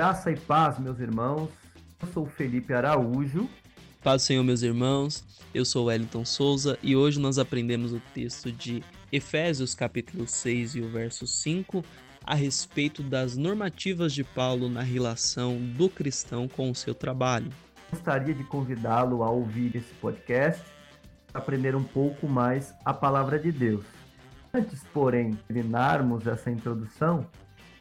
Graça e paz, meus irmãos. Eu sou Felipe Araújo. Paz, Senhor, meus irmãos. Eu sou Wellington Souza e hoje nós aprendemos o texto de Efésios, capítulo 6 e o verso 5, a respeito das normativas de Paulo na relação do cristão com o seu trabalho. Gostaria de convidá-lo a ouvir esse podcast, aprender um pouco mais a palavra de Deus. Antes, porém, terminarmos essa introdução,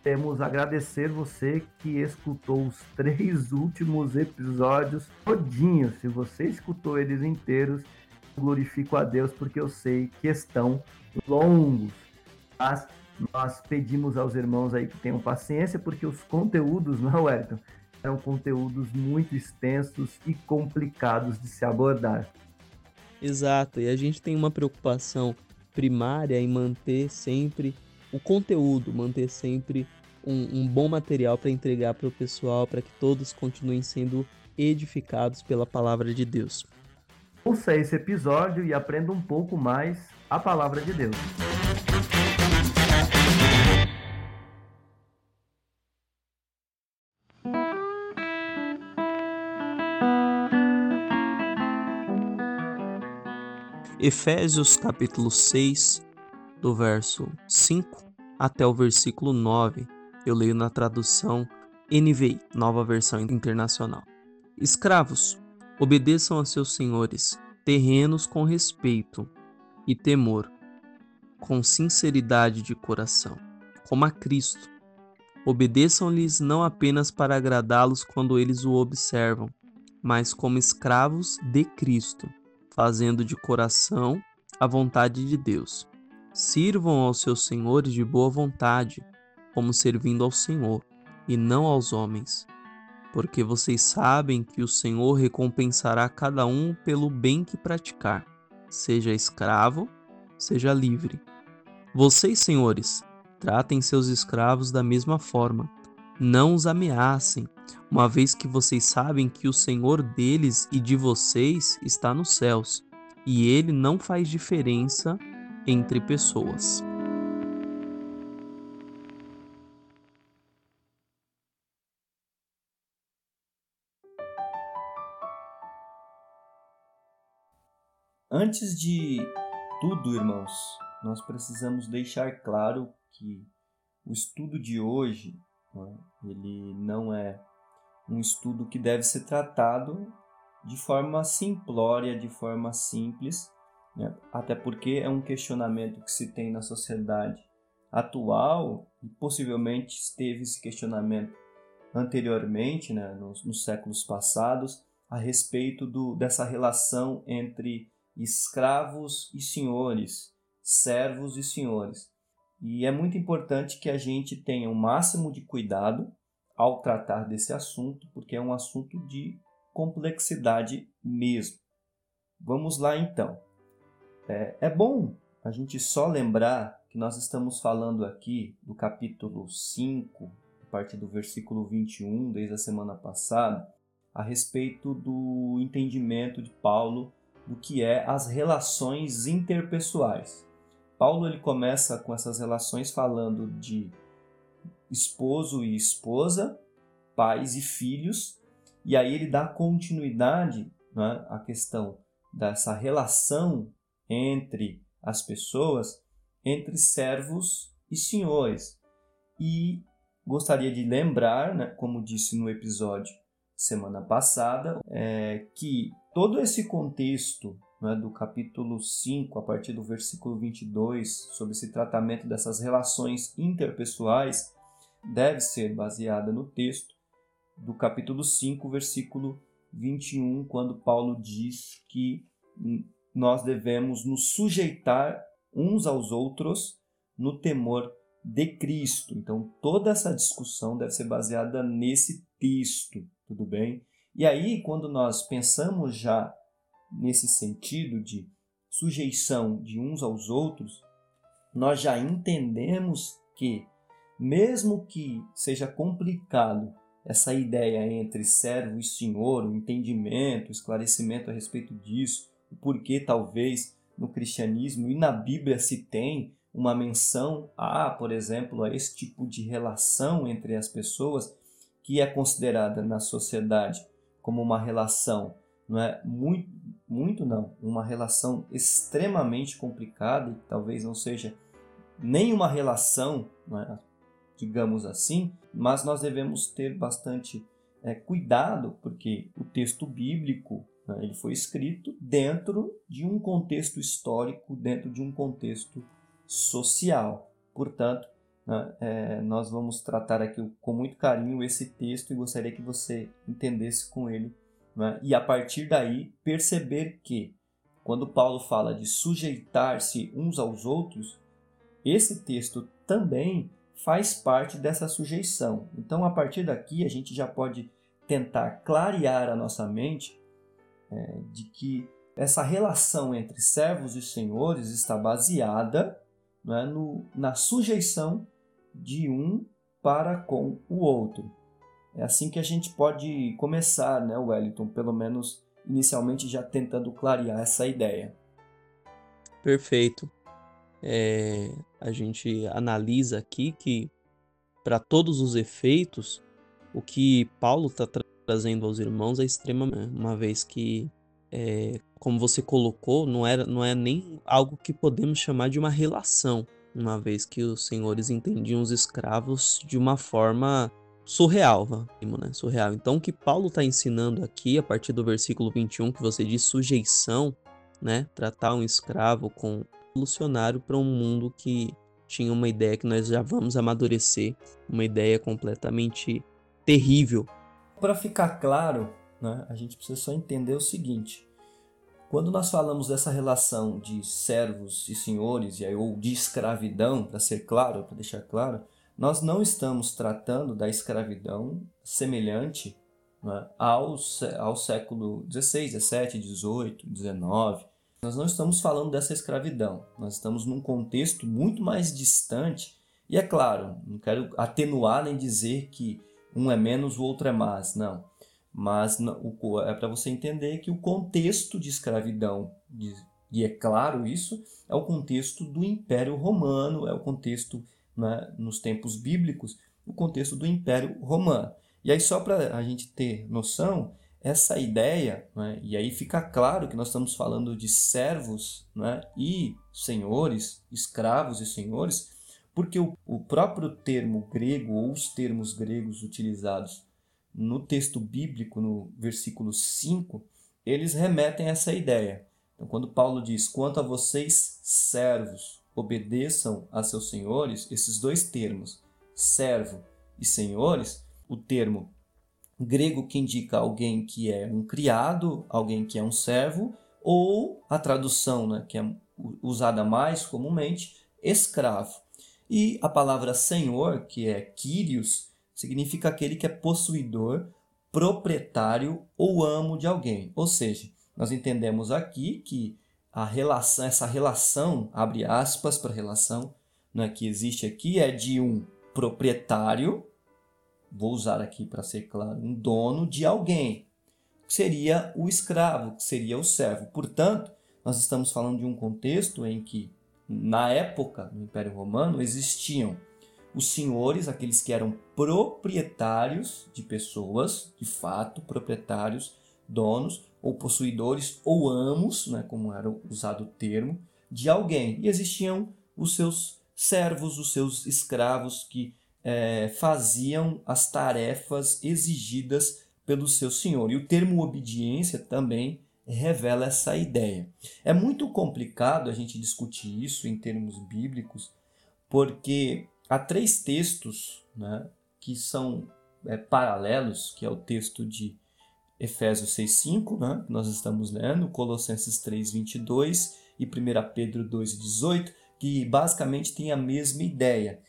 temos agradecer você que escutou os três últimos episódios todinhos. Se você escutou eles inteiros, glorifico a Deus porque eu sei que estão longos. Mas nós pedimos aos irmãos aí que tenham paciência porque os conteúdos, não, é, Wellington? São conteúdos muito extensos e complicados de se abordar. Exato, e a gente tem uma preocupação primária em manter sempre o conteúdo, manter sempre um, um bom material para entregar para o pessoal, para que todos continuem sendo edificados pela palavra de Deus. Ouça esse episódio e aprenda um pouco mais a palavra de Deus. Efésios capítulo 6, do verso 5 até o versículo 9. Eu leio na tradução NVI, nova versão internacional. Escravos, obedeçam a seus senhores, terrenos com respeito e temor, com sinceridade de coração, como a Cristo. Obedeçam-lhes não apenas para agradá-los quando eles o observam, mas como escravos de Cristo, fazendo de coração a vontade de Deus Sirvam aos seus senhores de boa vontade, como servindo ao Senhor, e não aos homens, porque vocês sabem que o Senhor recompensará cada um pelo bem que praticar, seja escravo, seja livre. Vocês, senhores, tratem seus escravos da mesma forma. Não os ameacem, uma vez que vocês sabem que o Senhor deles e de vocês está nos céus, e ele não faz diferença entre pessoas. Antes de tudo, irmãos, nós precisamos deixar claro que o estudo de hoje, né, ele não é um estudo que deve ser tratado de forma simplória, de forma simples, né? Até porque é um questionamento que se tem na sociedade atual e possivelmente teve esse questionamento anteriormente, né, nos, nos séculos passados, a respeito do, dessa relação entre escravos e senhores, servos e senhores. E é muito importante que a gente tenha o máximo de cuidado ao tratar desse assunto, porque é um assunto de complexidade mesmo. Vamos lá então. É, é bom a gente só lembrar que nós estamos falando aqui do capítulo 5, a partir do versículo 21, desde a semana passada, a respeito do entendimento de Paulo do que é as relações interpessoais. Paulo ele começa com essas relações falando de esposo e esposa, pais e filhos, e aí ele dá continuidade né, à questão dessa relação entre as pessoas, entre servos e senhores. E gostaria de lembrar, né, como disse no episódio semana passada, é, que todo esse contexto né, do capítulo 5, a partir do versículo 22, sobre esse tratamento dessas relações interpessoais, deve ser baseada no texto do capítulo 5, versículo 21, quando Paulo diz que nós devemos nos sujeitar uns aos outros no temor de Cristo. Então, toda essa discussão deve ser baseada nesse texto, tudo bem? E aí, quando nós pensamos já nesse sentido de sujeição de uns aos outros, nós já entendemos que, mesmo que seja complicado essa ideia entre servo e senhor, o entendimento, o esclarecimento a respeito disso, o porquê talvez no cristianismo e na Bíblia se tem uma menção a, por exemplo, a esse tipo de relação entre as pessoas que é considerada na sociedade como uma relação, não é? Muito, muito não, uma relação extremamente complicada e talvez não seja nem uma relação, é, digamos assim, mas nós devemos ter bastante é, cuidado porque o texto bíblico ele foi escrito dentro de um contexto histórico, dentro de um contexto social. Portanto, né, é, nós vamos tratar aqui com muito carinho esse texto e gostaria que você entendesse com ele né, e a partir daí perceber que quando Paulo fala de sujeitar-se uns aos outros, esse texto também faz parte dessa sujeição. Então, a partir daqui, a gente já pode tentar clarear a nossa mente é, de que essa relação entre servos e senhores está baseada né, no, na sujeição de um para com o outro. É assim que a gente pode começar, né, Wellington? Pelo menos inicialmente já tentando clarear essa ideia. Perfeito. É, a gente analisa aqui que, para todos os efeitos, o que Paulo está tra trazendo aos irmãos é extremamente, uma vez que, é, como você colocou, não, era, não é nem algo que podemos chamar de uma relação, uma vez que os senhores entendiam os escravos de uma forma surreal, né? surreal. Então, o que Paulo está ensinando aqui, a partir do versículo 21, que você diz sujeição, né? tratar um escravo com revolucionário para um mundo que tinha uma ideia que nós já vamos amadurecer, uma ideia completamente terrível. Para ficar claro, né, a gente precisa só entender o seguinte: quando nós falamos dessa relação de servos e senhores, ou de escravidão, para ser claro, para deixar claro, nós não estamos tratando da escravidão semelhante né, ao, ao século XVI, XVII, XVIII, XIX. Nós não estamos falando dessa escravidão, nós estamos num contexto muito mais distante. E é claro, não quero atenuar nem dizer que um é menos, o outro é mais, não. Mas é para você entender que o contexto de escravidão, e é claro isso, é o contexto do Império Romano, é o contexto né, nos tempos bíblicos, o contexto do Império Romano. E aí, só para a gente ter noção, essa ideia, né, e aí fica claro que nós estamos falando de servos né, e senhores, escravos e senhores, porque o, o próprio termo grego, ou os termos gregos utilizados no texto bíblico, no versículo 5, eles remetem a essa ideia. Então, quando Paulo diz: Quanto a vocês, servos, obedeçam a seus senhores, esses dois termos, servo e senhores, o termo grego que indica alguém que é um criado, alguém que é um servo, ou a tradução né, que é usada mais comumente, escravo. E a palavra senhor, que é Kyrios, significa aquele que é possuidor, proprietário ou amo de alguém. Ou seja, nós entendemos aqui que a relação, essa relação, abre aspas para relação, né, que existe aqui, é de um proprietário, vou usar aqui para ser claro, um dono de alguém, que seria o escravo, que seria o servo. Portanto, nós estamos falando de um contexto em que, na época do Império Romano, existiam os senhores, aqueles que eram proprietários de pessoas, de fato, proprietários, donos, ou possuidores ou amos, né, como era usado o termo, de alguém. E existiam os seus servos, os seus escravos que é, faziam as tarefas exigidas pelo seu senhor. E o termo obediência também revela essa ideia. É muito complicado a gente discutir isso em termos bíblicos, porque há três textos né, que são é, paralelos, que é o texto de Efésios 6,5, né, que nós estamos lendo, Colossenses 3,22 e 1 Pedro 2,18, que basicamente tem a mesma ideia.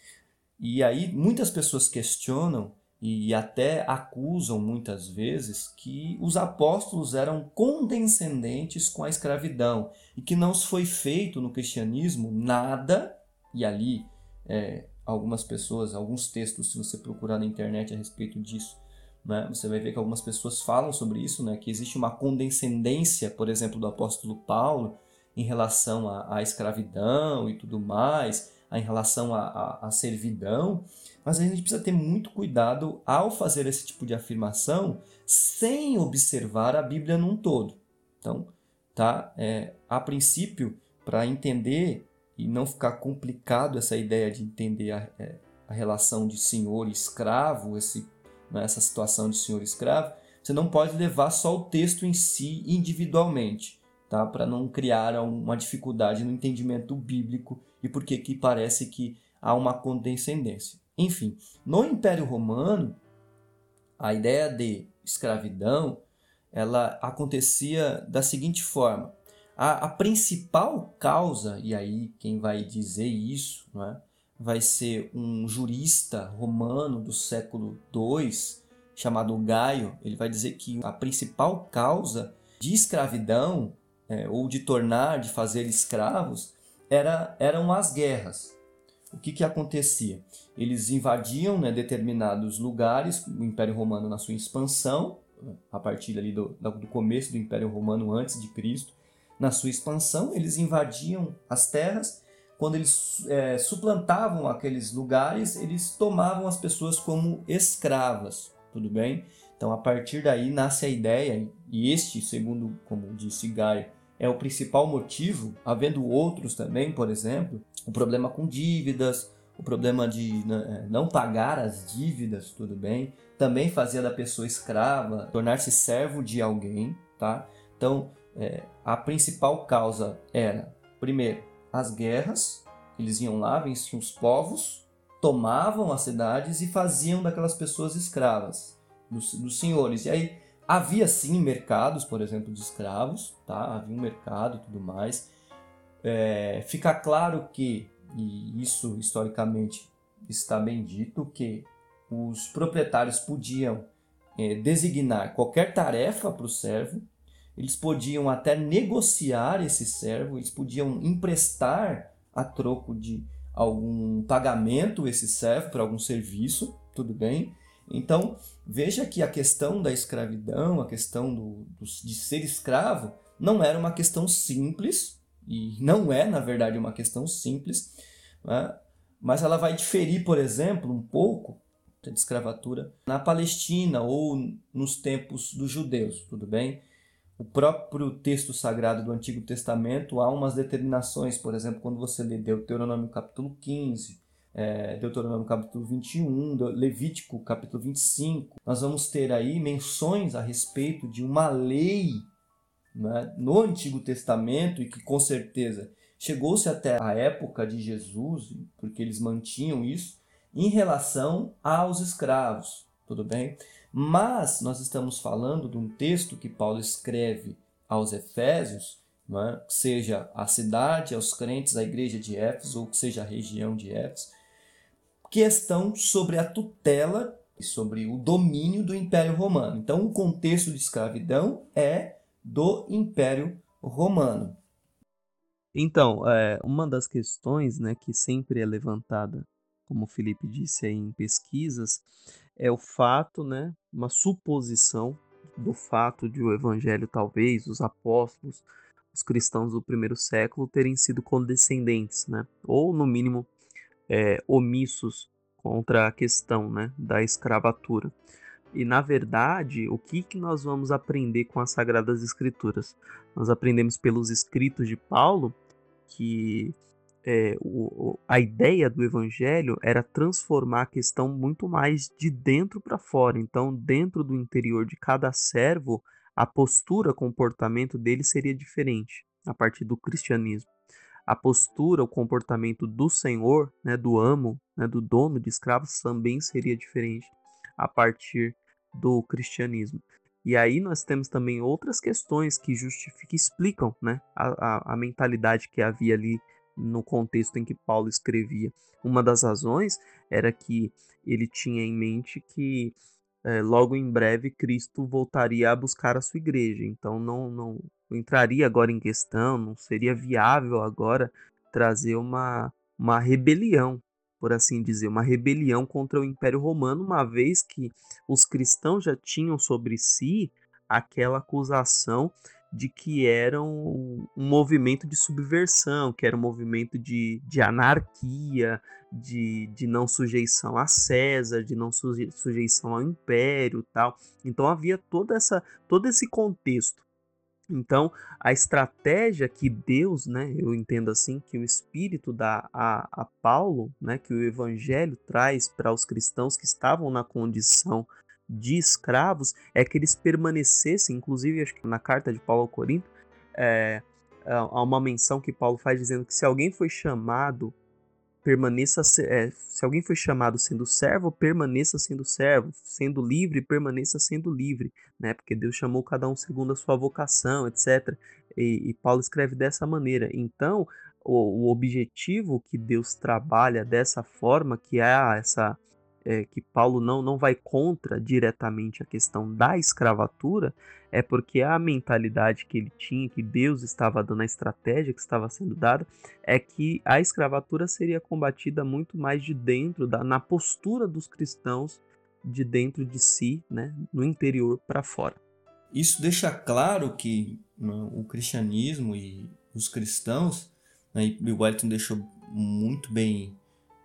E aí muitas pessoas questionam e até acusam muitas vezes que os apóstolos eram condescendentes com a escravidão e que não foi feito no cristianismo nada, e ali é, algumas pessoas, alguns textos, se você procurar na internet a respeito disso, né? Você vai ver que algumas pessoas falam sobre isso, né? que existe uma condescendência, por exemplo, do apóstolo Paulo em relação à, à escravidão e tudo mais, em relação à servidão, mas a gente precisa ter muito cuidado ao fazer esse tipo de afirmação sem observar a Bíblia num todo. Então, tá? É, a princípio, para entender e não ficar complicado essa ideia de entender a, é, a relação de senhor e escravo, esse, né, essa situação de senhor e escravo, você não pode levar só o texto em si individualmente, tá? Para não criar uma dificuldade no entendimento bíblico e porque que parece que há uma condescendência. Enfim, no Império Romano, a ideia de escravidão ela acontecia da seguinte forma: a, a principal causa, e aí quem vai dizer isso, não é? vai ser um jurista romano do século II, chamado Gaio. Ele vai dizer que a principal causa de escravidão, é, ou de tornar, de fazer escravos, era, eram as guerras. O que, que acontecia? Eles invadiam né, determinados lugares, o Império Romano na sua expansão, a partir ali do, do começo do Império Romano antes de Cristo, na sua expansão, eles invadiam as terras. Quando eles é, suplantavam aqueles lugares, eles tomavam as pessoas como escravas, tudo bem? Então, a partir daí nasce a ideia, e este, segundo como disse Gaio, é o principal motivo, havendo outros também, por exemplo, o problema com dívidas, o problema de né, é, não pagar as dívidas, tudo bem, também fazia da pessoa escrava, tornar-se servo de alguém, tá? Então, é, a principal causa era, primeiro, as guerras, eles iam lá, venciam os povos, tomavam as cidades e faziam daquelas pessoas escravas, dos, dos senhores. E aí havia sim mercados, por exemplo, de escravos, tá? havia um mercado e tudo mais. É, fica claro que, e isso historicamente está bem dito, que os proprietários podiam é, designar qualquer tarefa para o servo, eles podiam até negociar esse servo, eles podiam emprestar a troco de algum pagamento esse servo para algum serviço, tudo bem? Então, veja que a questão da escravidão, a questão do, do, de ser escravo, não era uma questão simples, e não é, na verdade, uma questão simples, né? mas ela vai diferir, por exemplo, um pouco de escravatura na Palestina ou nos tempos dos judeus, tudo bem? o próprio texto sagrado do Antigo Testamento há umas determinações, por exemplo, quando você lê Deuteronômio capítulo 15, é, Deuteronômio capítulo 21, Levítico capítulo 25, nós vamos ter aí menções a respeito de uma lei né, no Antigo Testamento e que com certeza chegou-se até a época de Jesus, porque eles mantinham isso, em relação aos escravos, tudo bem? Mas nós estamos falando de um texto que Paulo escreve aos Efésios, é? seja a cidade, aos crentes, a igreja de Éfeso, ou que seja a região de Éfeso, que estão sobre a tutela e sobre o domínio do Império Romano. Então, o contexto de escravidão é do Império Romano. Então, é, uma das questões né, que sempre é levantada, como o Felipe disse aí em pesquisas, é o fato, né, uma suposição do fato de o evangelho talvez os apóstolos, os cristãos do primeiro século terem sido condescendentes, né, ou no mínimo é, omissos contra a questão, né, da escravatura. E na verdade, o que, que nós vamos aprender com as Sagradas Escrituras? Nós aprendemos pelos escritos de Paulo que é, o, a ideia do evangelho era transformar a questão muito mais de dentro para fora. Então, dentro do interior de cada servo, a postura, comportamento dele seria diferente a partir do cristianismo. A postura, o comportamento do senhor, né, do amo, né, do dono de escravos também seria diferente a partir do cristianismo. E aí nós temos também outras questões que justificam, explicam né, a, a, a mentalidade que havia ali no contexto em que Paulo escrevia. Uma das razões era que ele tinha em mente que é, logo em breve Cristo voltaria a buscar a sua igreja. Então não, não entraria agora em questão, não seria viável agora trazer uma, uma rebelião, por assim dizer, uma rebelião contra o Império Romano, uma vez que os cristãos já tinham sobre si aquela acusação de que era um, movimento de subversão, que era um movimento de, de anarquia, de, de não sujeição a César, de não suje, sujeição ao império tal. Então havia toda essa, todo esse contexto. Então, a estratégia que Deus, né, eu entendo assim, que o Espírito dá a, a Paulo, né, que o Evangelho traz para os cristãos que estavam na condição de escravos é que eles permanecessem, inclusive acho que na carta de Paulo ao Corinto, é, há uma menção que Paulo faz dizendo que se alguém foi chamado, permaneça, é, se alguém foi chamado sendo servo, permaneça sendo servo, sendo livre, permaneça sendo livre, né? Porque Deus chamou cada um segundo a sua vocação, etc. E, e Paulo escreve dessa maneira. Então, o, o objetivo que Deus trabalha dessa forma, que é essa é, que Paulo não, não vai contra diretamente a questão da escravatura, é porque a mentalidade que ele tinha, que Deus estava dando, a estratégia que estava sendo dada, é que a escravatura seria combatida muito mais de dentro, da, na postura dos cristãos, de dentro de si, né, no interior para fora. Isso deixa claro que né, o cristianismo e os cristãos, né, e o Wellington deixou muito bem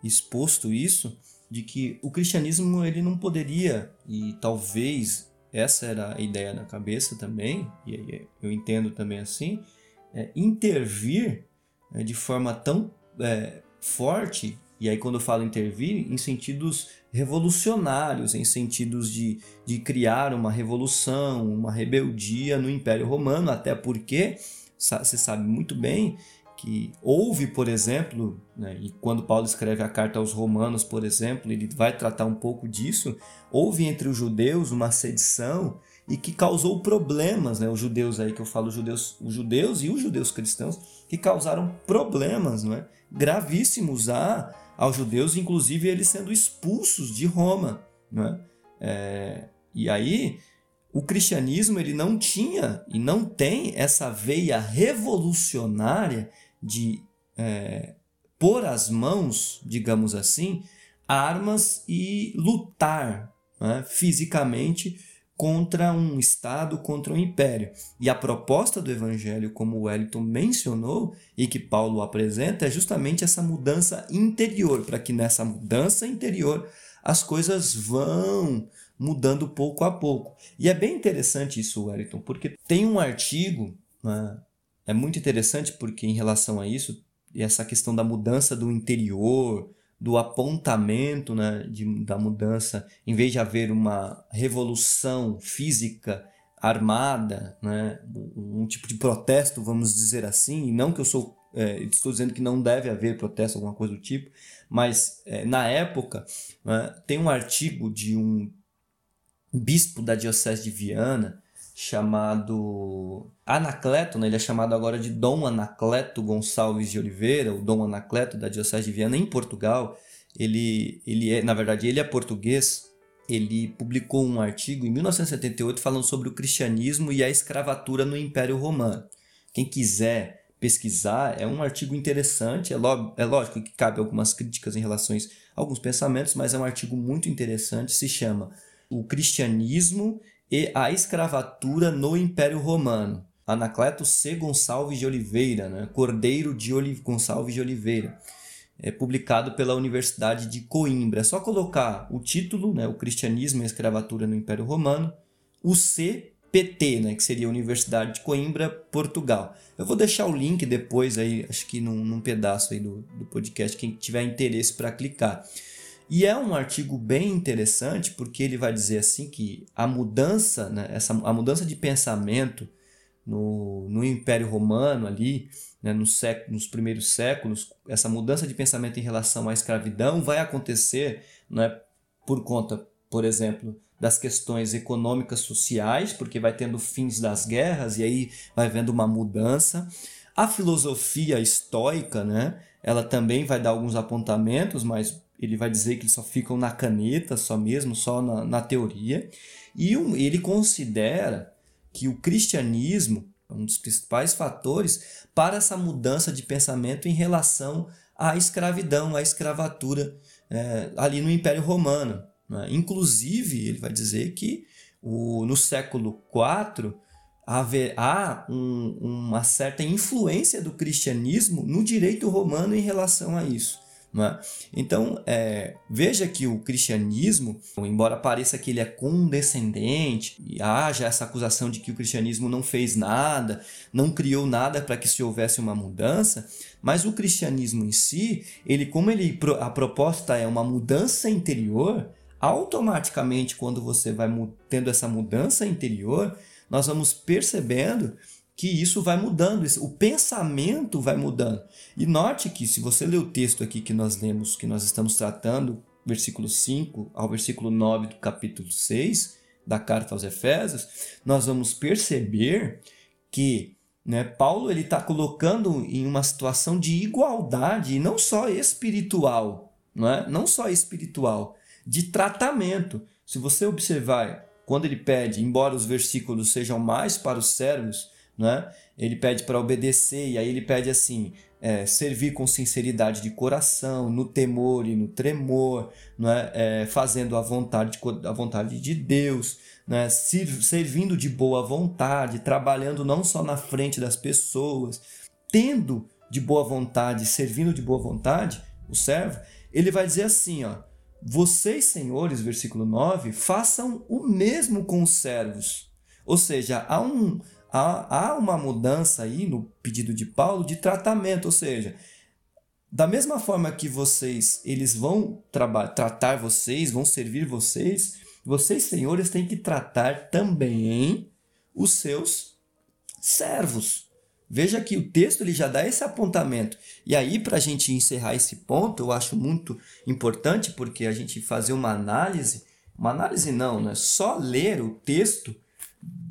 exposto isso, de que o cristianismo ele não poderia e talvez essa era a ideia na cabeça também e eu entendo também assim é, intervir é, de forma tão é, forte e aí quando eu falo intervir em sentidos revolucionários em sentidos de, de criar uma revolução uma rebeldia no Império Romano até porque você sabe muito bem que houve, por exemplo, né, e quando Paulo escreve a carta aos Romanos, por exemplo, ele vai tratar um pouco disso, houve entre os judeus uma sedição e que causou problemas, né, os judeus aí que eu falo, os judeus, os judeus e os judeus cristãos, que causaram problemas né, gravíssimos a, aos judeus, inclusive eles sendo expulsos de Roma. Né? É, e aí o cristianismo ele não tinha e não tem essa veia revolucionária de é, pôr as mãos, digamos assim, armas e lutar né, fisicamente contra um Estado, contra um império. E a proposta do Evangelho, como Wellington mencionou e que Paulo apresenta, é justamente essa mudança interior, para que nessa mudança interior as coisas vão mudando pouco a pouco. E é bem interessante isso, Wellington, porque tem um artigo né, é muito interessante porque, em relação a isso, essa questão da mudança do interior, do apontamento né, de, da mudança, em vez de haver uma revolução física armada, né, um, tipo de protesto, vamos dizer assim, não que eu sou é, estou dizendo que não deve haver protesto, alguma coisa do tipo, mas é, na época né, tem um artigo de um bispo da diocese de Viana chamado Anacleto, né? ele é chamado agora de Dom Anacleto Gonçalves de Oliveira, o Dom Anacleto da Diocese de Viana em Portugal. Ele, ele é, na verdade, ele é português. Ele publicou um artigo em 1978 falando sobre o cristianismo e a escravatura no Império Romano. Quem quiser pesquisar, é um artigo interessante. É, é lógico que cabe algumas críticas em relação a alguns pensamentos, mas é um artigo muito interessante. Se chama O Cristianismo e a escravatura no Império Romano. Anacleto C. Gonçalves de Oliveira, né? Cordeiro de Gonçalves de Oliveira, é publicado pela Universidade de Coimbra. É só colocar o título, né? o Cristianismo e a Escravatura no Império Romano, o CPT, né? que seria a Universidade de Coimbra, Portugal. Eu vou deixar o link depois aí, acho que num, num pedaço aí do, do podcast, quem tiver interesse para clicar. E é um artigo bem interessante porque ele vai dizer assim que a mudança, né, essa, a mudança de pensamento no, no Império Romano ali, né, no século, nos primeiros séculos, essa mudança de pensamento em relação à escravidão vai acontecer né, por conta, por exemplo, das questões econômicas sociais, porque vai tendo fins das guerras e aí vai vendo uma mudança. A filosofia estoica, né, ela também vai dar alguns apontamentos, mas ele vai dizer que eles só ficam na caneta, só mesmo, só na, na teoria. E um, ele considera que o cristianismo é um dos principais fatores para essa mudança de pensamento em relação à escravidão, à escravatura é, ali no Império Romano. Né? Inclusive, ele vai dizer que o, no século IV haver, há um, uma certa influência do cristianismo no direito romano em relação a isso. É? Então, é, veja que o cristianismo, embora pareça que ele é condescendente, e haja essa acusação de que o cristianismo não fez nada, não criou nada para que se houvesse uma mudança, mas o cristianismo em si, ele como ele a proposta é uma mudança interior, automaticamente quando você vai tendo essa mudança interior, nós vamos percebendo que isso vai mudando, o pensamento vai mudando. E note que se você ler o texto aqui que nós lemos, que nós estamos tratando, versículo 5 ao versículo 9 do capítulo 6 da carta aos Efésios, nós vamos perceber que né, Paulo ele está colocando em uma situação de igualdade, e não só espiritual, não, é? não só espiritual, de tratamento. Se você observar, quando ele pede, embora os versículos sejam mais para os servos, né? Ele pede para obedecer e aí ele pede assim, é, servir com sinceridade de coração, no temor e no tremor, né? É, fazendo a vontade, a vontade de Deus, né? servindo de boa vontade, trabalhando não só na frente das pessoas, tendo de boa vontade, servindo de boa vontade, o servo, ele vai dizer assim, ó, vocês, senhores, versículo 9, façam o mesmo com os servos. Ou seja, há um, há, há uma mudança aí no pedido de Paulo de tratamento, ou seja, da mesma forma que vocês, eles vão tratar vocês, vão servir vocês, vocês, senhores, têm que tratar também os seus servos. Veja que o texto ele já dá esse apontamento. E aí, para a gente encerrar esse ponto, eu acho muito importante, porque a gente fazer uma análise, uma análise não, né? Só ler o texto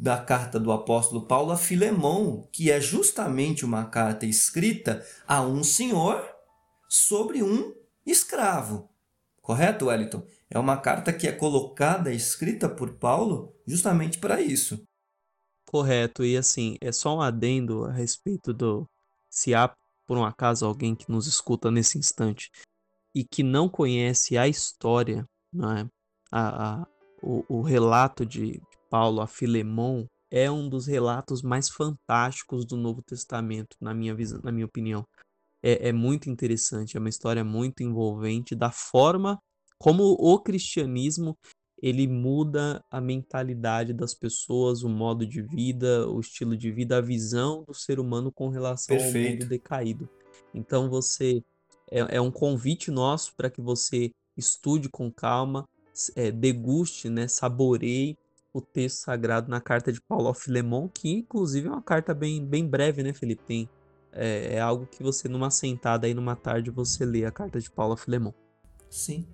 da carta do apóstolo Paulo a Filemão, que é justamente uma carta escrita a um senhor sobre um escravo. Correto, Wellington? É uma carta que é colocada, escrita por Paulo, justamente para isso. Correto, e assim, é só um adendo a respeito do. Se há, por um acaso, alguém que nos escuta nesse instante e que não conhece a história, não é? a, a o, o relato de, Paulo a Filemon é um dos relatos mais fantásticos do Novo Testamento, na minha, visão, na minha opinião. É, é muito interessante, é uma história muito envolvente da forma como o cristianismo ele muda a mentalidade das pessoas, o modo de vida, o estilo de vida, a visão do ser humano com relação Perfeito. ao mundo decaído. Então você é, é um convite nosso para que você estude com calma, é, deguste, né, saboreie o texto sagrado na carta de Paulo ao Filemon, que inclusive é uma carta bem, bem breve, né, Felipe? Tem, é, é algo que você, numa sentada aí, numa tarde, você lê a carta de Paulo ao Filemon. Sim.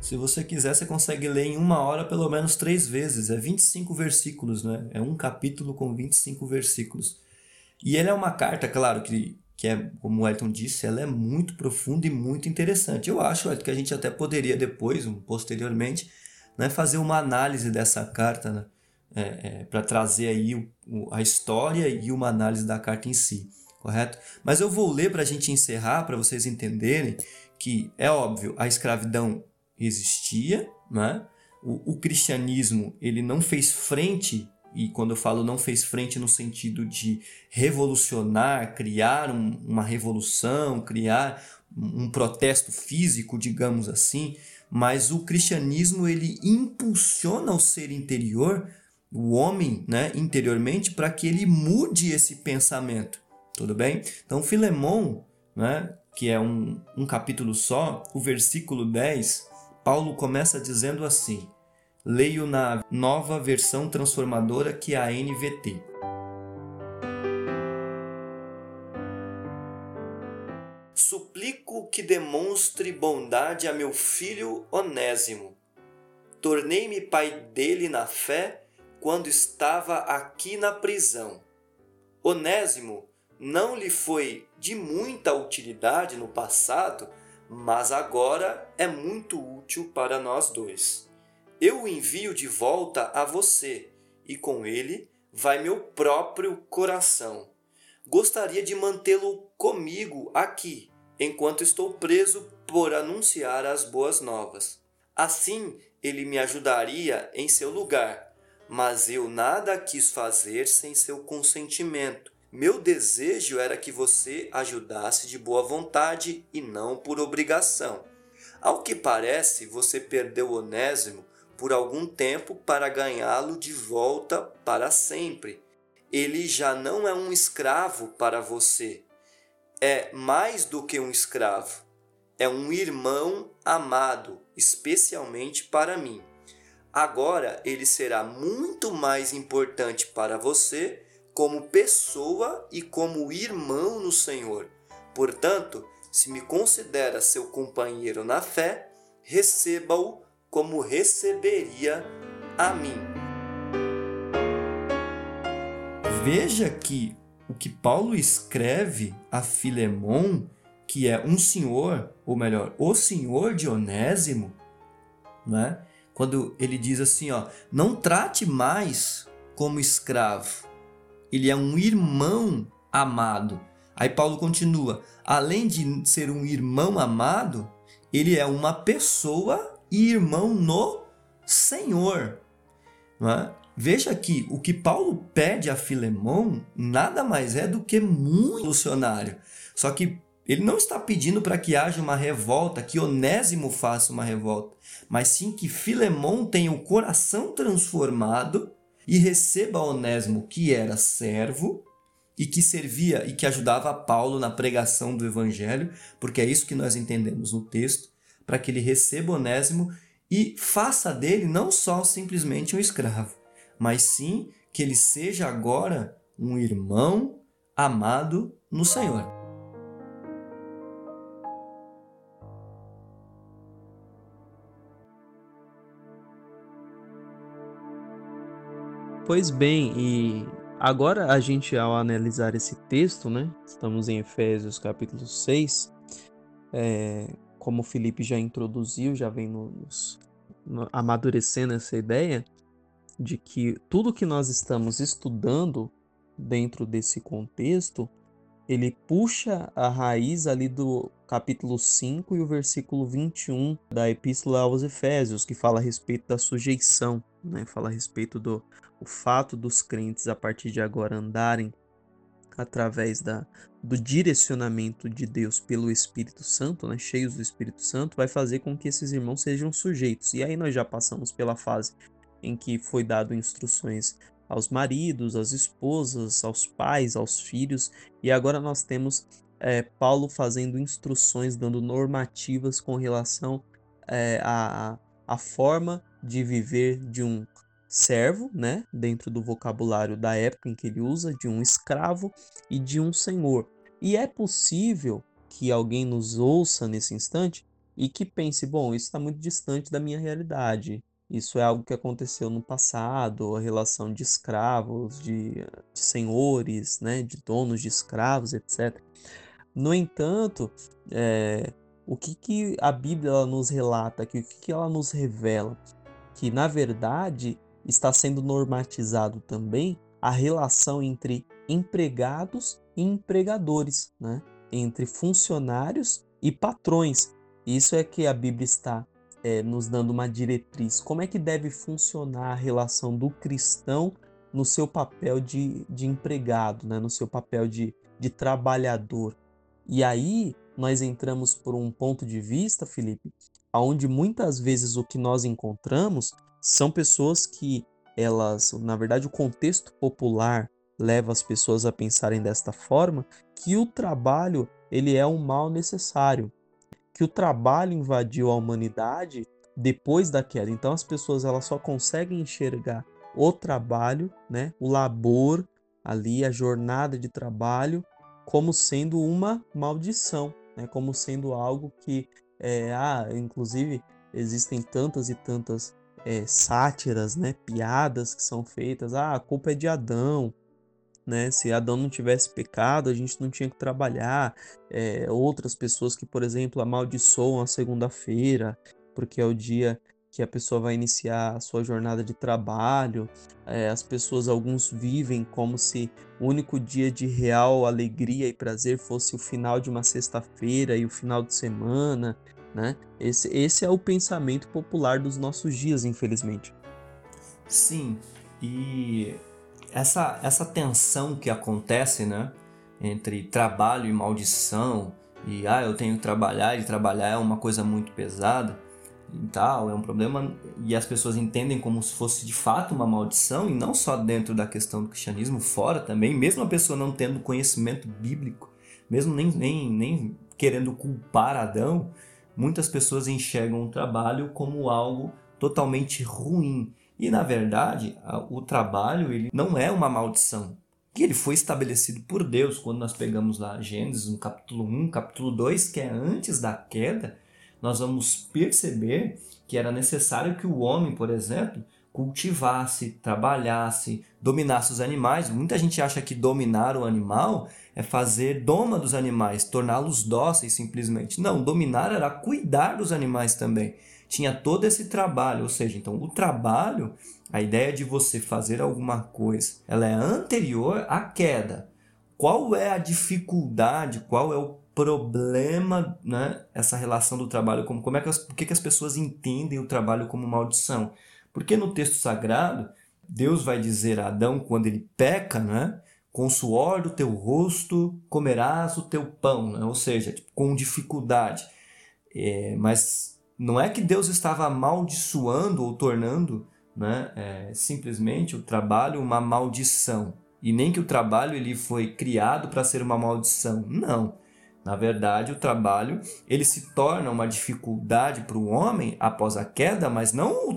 Se você quiser, você consegue ler em uma hora pelo menos três vezes. É 25 versículos, né? É um capítulo com 25 versículos. E ele é uma carta, claro, que, que é, como o Elton disse, ela é muito profunda e muito interessante. Eu acho Elton, que a gente até poderia depois, posteriormente, né, fazer uma análise dessa carta né, é, é, para trazer aí o, o, a história e uma análise da carta em si, correto? Mas eu vou ler para a gente encerrar, para vocês entenderem que é óbvio a escravidão existia, né? O, o cristianismo ele não fez frente e quando eu falo não fez frente no sentido de revolucionar, criar um, uma revolução, criar um protesto físico, digamos assim, mas o cristianismo ele impulsiona o ser interior, o homem, né, interiormente, para que ele mude esse pensamento. Tudo bem? Então, Filemão, né, que é um, um capítulo só, o versículo 10, Paulo começa dizendo assim: leio na nova versão transformadora que é a NVT. Suplico que demonstre bondade a meu filho Onésimo. Tornei-me pai dele na fé quando estava aqui na prisão. Onésimo não lhe foi de muita utilidade no passado, mas agora é muito útil para nós dois. Eu o envio de volta a você, e com ele vai meu próprio coração gostaria de mantê-lo comigo aqui, enquanto estou preso por anunciar as boas novas. Assim, ele me ajudaria em seu lugar, mas eu nada quis fazer sem seu consentimento. Meu desejo era que você ajudasse de boa vontade e não por obrigação. Ao que parece, você perdeu Onésimo por algum tempo para ganhá-lo de volta para sempre. Ele já não é um escravo para você. É mais do que um escravo. É um irmão amado, especialmente para mim. Agora ele será muito mais importante para você como pessoa e como irmão no Senhor. Portanto, se me considera seu companheiro na fé, receba-o como receberia a mim. Veja que o que Paulo escreve a Filemon, que é um senhor, ou melhor, o senhor de Onésimo, né? quando ele diz assim, ó, não trate mais como escravo. Ele é um irmão amado. Aí Paulo continua: além de ser um irmão amado, ele é uma pessoa e irmão no Senhor. É? Veja aqui, o que Paulo pede a Filemão nada mais é do que muito revolucionário. Só que ele não está pedindo para que haja uma revolta, que Onésimo faça uma revolta, mas sim que Filemão tenha o coração transformado e receba Onésimo, que era servo e que servia e que ajudava Paulo na pregação do evangelho, porque é isso que nós entendemos no texto, para que ele receba Onésimo e faça dele não só simplesmente um escravo, mas sim que ele seja agora um irmão amado no Senhor. Pois bem, e agora a gente, ao analisar esse texto, né? Estamos em Efésios capítulo 6. É, como o Felipe já introduziu, já vem nos, no, amadurecendo essa ideia de que tudo que nós estamos estudando dentro desse contexto, ele puxa a raiz ali do capítulo 5 e o versículo 21 da Epístola aos Efésios, que fala a respeito da sujeição, né? fala a respeito do o fato dos crentes a partir de agora andarem através da, do direcionamento de Deus pelo Espírito Santo, né, cheios do Espírito Santo, vai fazer com que esses irmãos sejam sujeitos. E aí nós já passamos pela fase em que foi dado instruções aos maridos, às esposas, aos pais, aos filhos, e agora nós temos é, Paulo fazendo instruções, dando normativas com relação é, à, à forma de viver de um servo, né, dentro do vocabulário da época em que ele usa, de um escravo e de um senhor. E é possível que alguém nos ouça nesse instante e que pense, bom, isso está muito distante da minha realidade. Isso é algo que aconteceu no passado, a relação de escravos, de, de senhores, né, de donos de escravos, etc. No entanto, é, o que, que a Bíblia nos relata aqui, o que, que ela nos revela? Que, na verdade, está sendo normatizado também a relação entre empregados e empregadores, né? entre funcionários e patrões. Isso é que a Bíblia está é, nos dando uma diretriz. Como é que deve funcionar a relação do cristão no seu papel de, de empregado, né? no seu papel de, de trabalhador. E aí nós entramos por um ponto de vista, Felipe, onde muitas vezes o que nós encontramos são pessoas que elas, na verdade, o contexto popular leva as pessoas a pensarem desta forma, que o trabalho ele é um mal necessário, que o trabalho invadiu a humanidade depois da queda. Então as pessoas elas só conseguem enxergar o trabalho, né, o labor ali, a jornada de trabalho, como sendo uma maldição, né, como sendo algo que, é, ah, inclusive existem tantas e tantas é, sátiras, né, piadas que são feitas. Ah, a culpa é de Adão, né? Se Adão não tivesse pecado, a gente não tinha que trabalhar. É, outras pessoas que, por exemplo, amaldiçoam a segunda-feira, porque é o dia que a pessoa vai iniciar a sua jornada de trabalho. É, as pessoas, alguns vivem como se o único dia de real alegria e prazer fosse o final de uma sexta-feira e o final de semana. Né? Esse, esse é o pensamento popular dos nossos dias, infelizmente. Sim, E essa, essa tensão que acontece, né? Entre trabalho e maldição, e ah, eu tenho que trabalhar, e trabalhar é uma coisa muito pesada e tal, é um problema, e as pessoas entendem como se fosse de fato uma maldição, e não só dentro da questão do cristianismo, fora também, mesmo a pessoa não tendo conhecimento bíblico, mesmo nem, nem, nem querendo culpar Adão, muitas pessoas enxergam o trabalho como algo totalmente ruim. E na verdade, o trabalho ele não é uma maldição. Que ele foi estabelecido por Deus quando nós pegamos lá Gênesis no capítulo 1, capítulo 2, que é antes da queda, nós vamos perceber que era necessário que o homem, por exemplo, cultivasse, trabalhasse, dominasse os animais. Muita gente acha que dominar o animal é fazer doma dos animais, torná-los dóceis simplesmente. Não, dominar era cuidar dos animais também. Tinha todo esse trabalho, ou seja, então o trabalho, a ideia de você fazer alguma coisa, ela é anterior à queda. Qual é a dificuldade, qual é o problema, né, essa relação do trabalho como como é que as, por que, que as pessoas entendem o trabalho como maldição? Porque no texto sagrado, Deus vai dizer a Adão quando ele peca, né, com o suor do teu rosto comerás o teu pão, né? ou seja, tipo, com dificuldade. É, mas não é que Deus estava amaldiçoando ou tornando né, é, simplesmente o trabalho uma maldição. E nem que o trabalho ele foi criado para ser uma maldição. Não. Na verdade, o trabalho ele se torna uma dificuldade para o homem após a queda, mas não o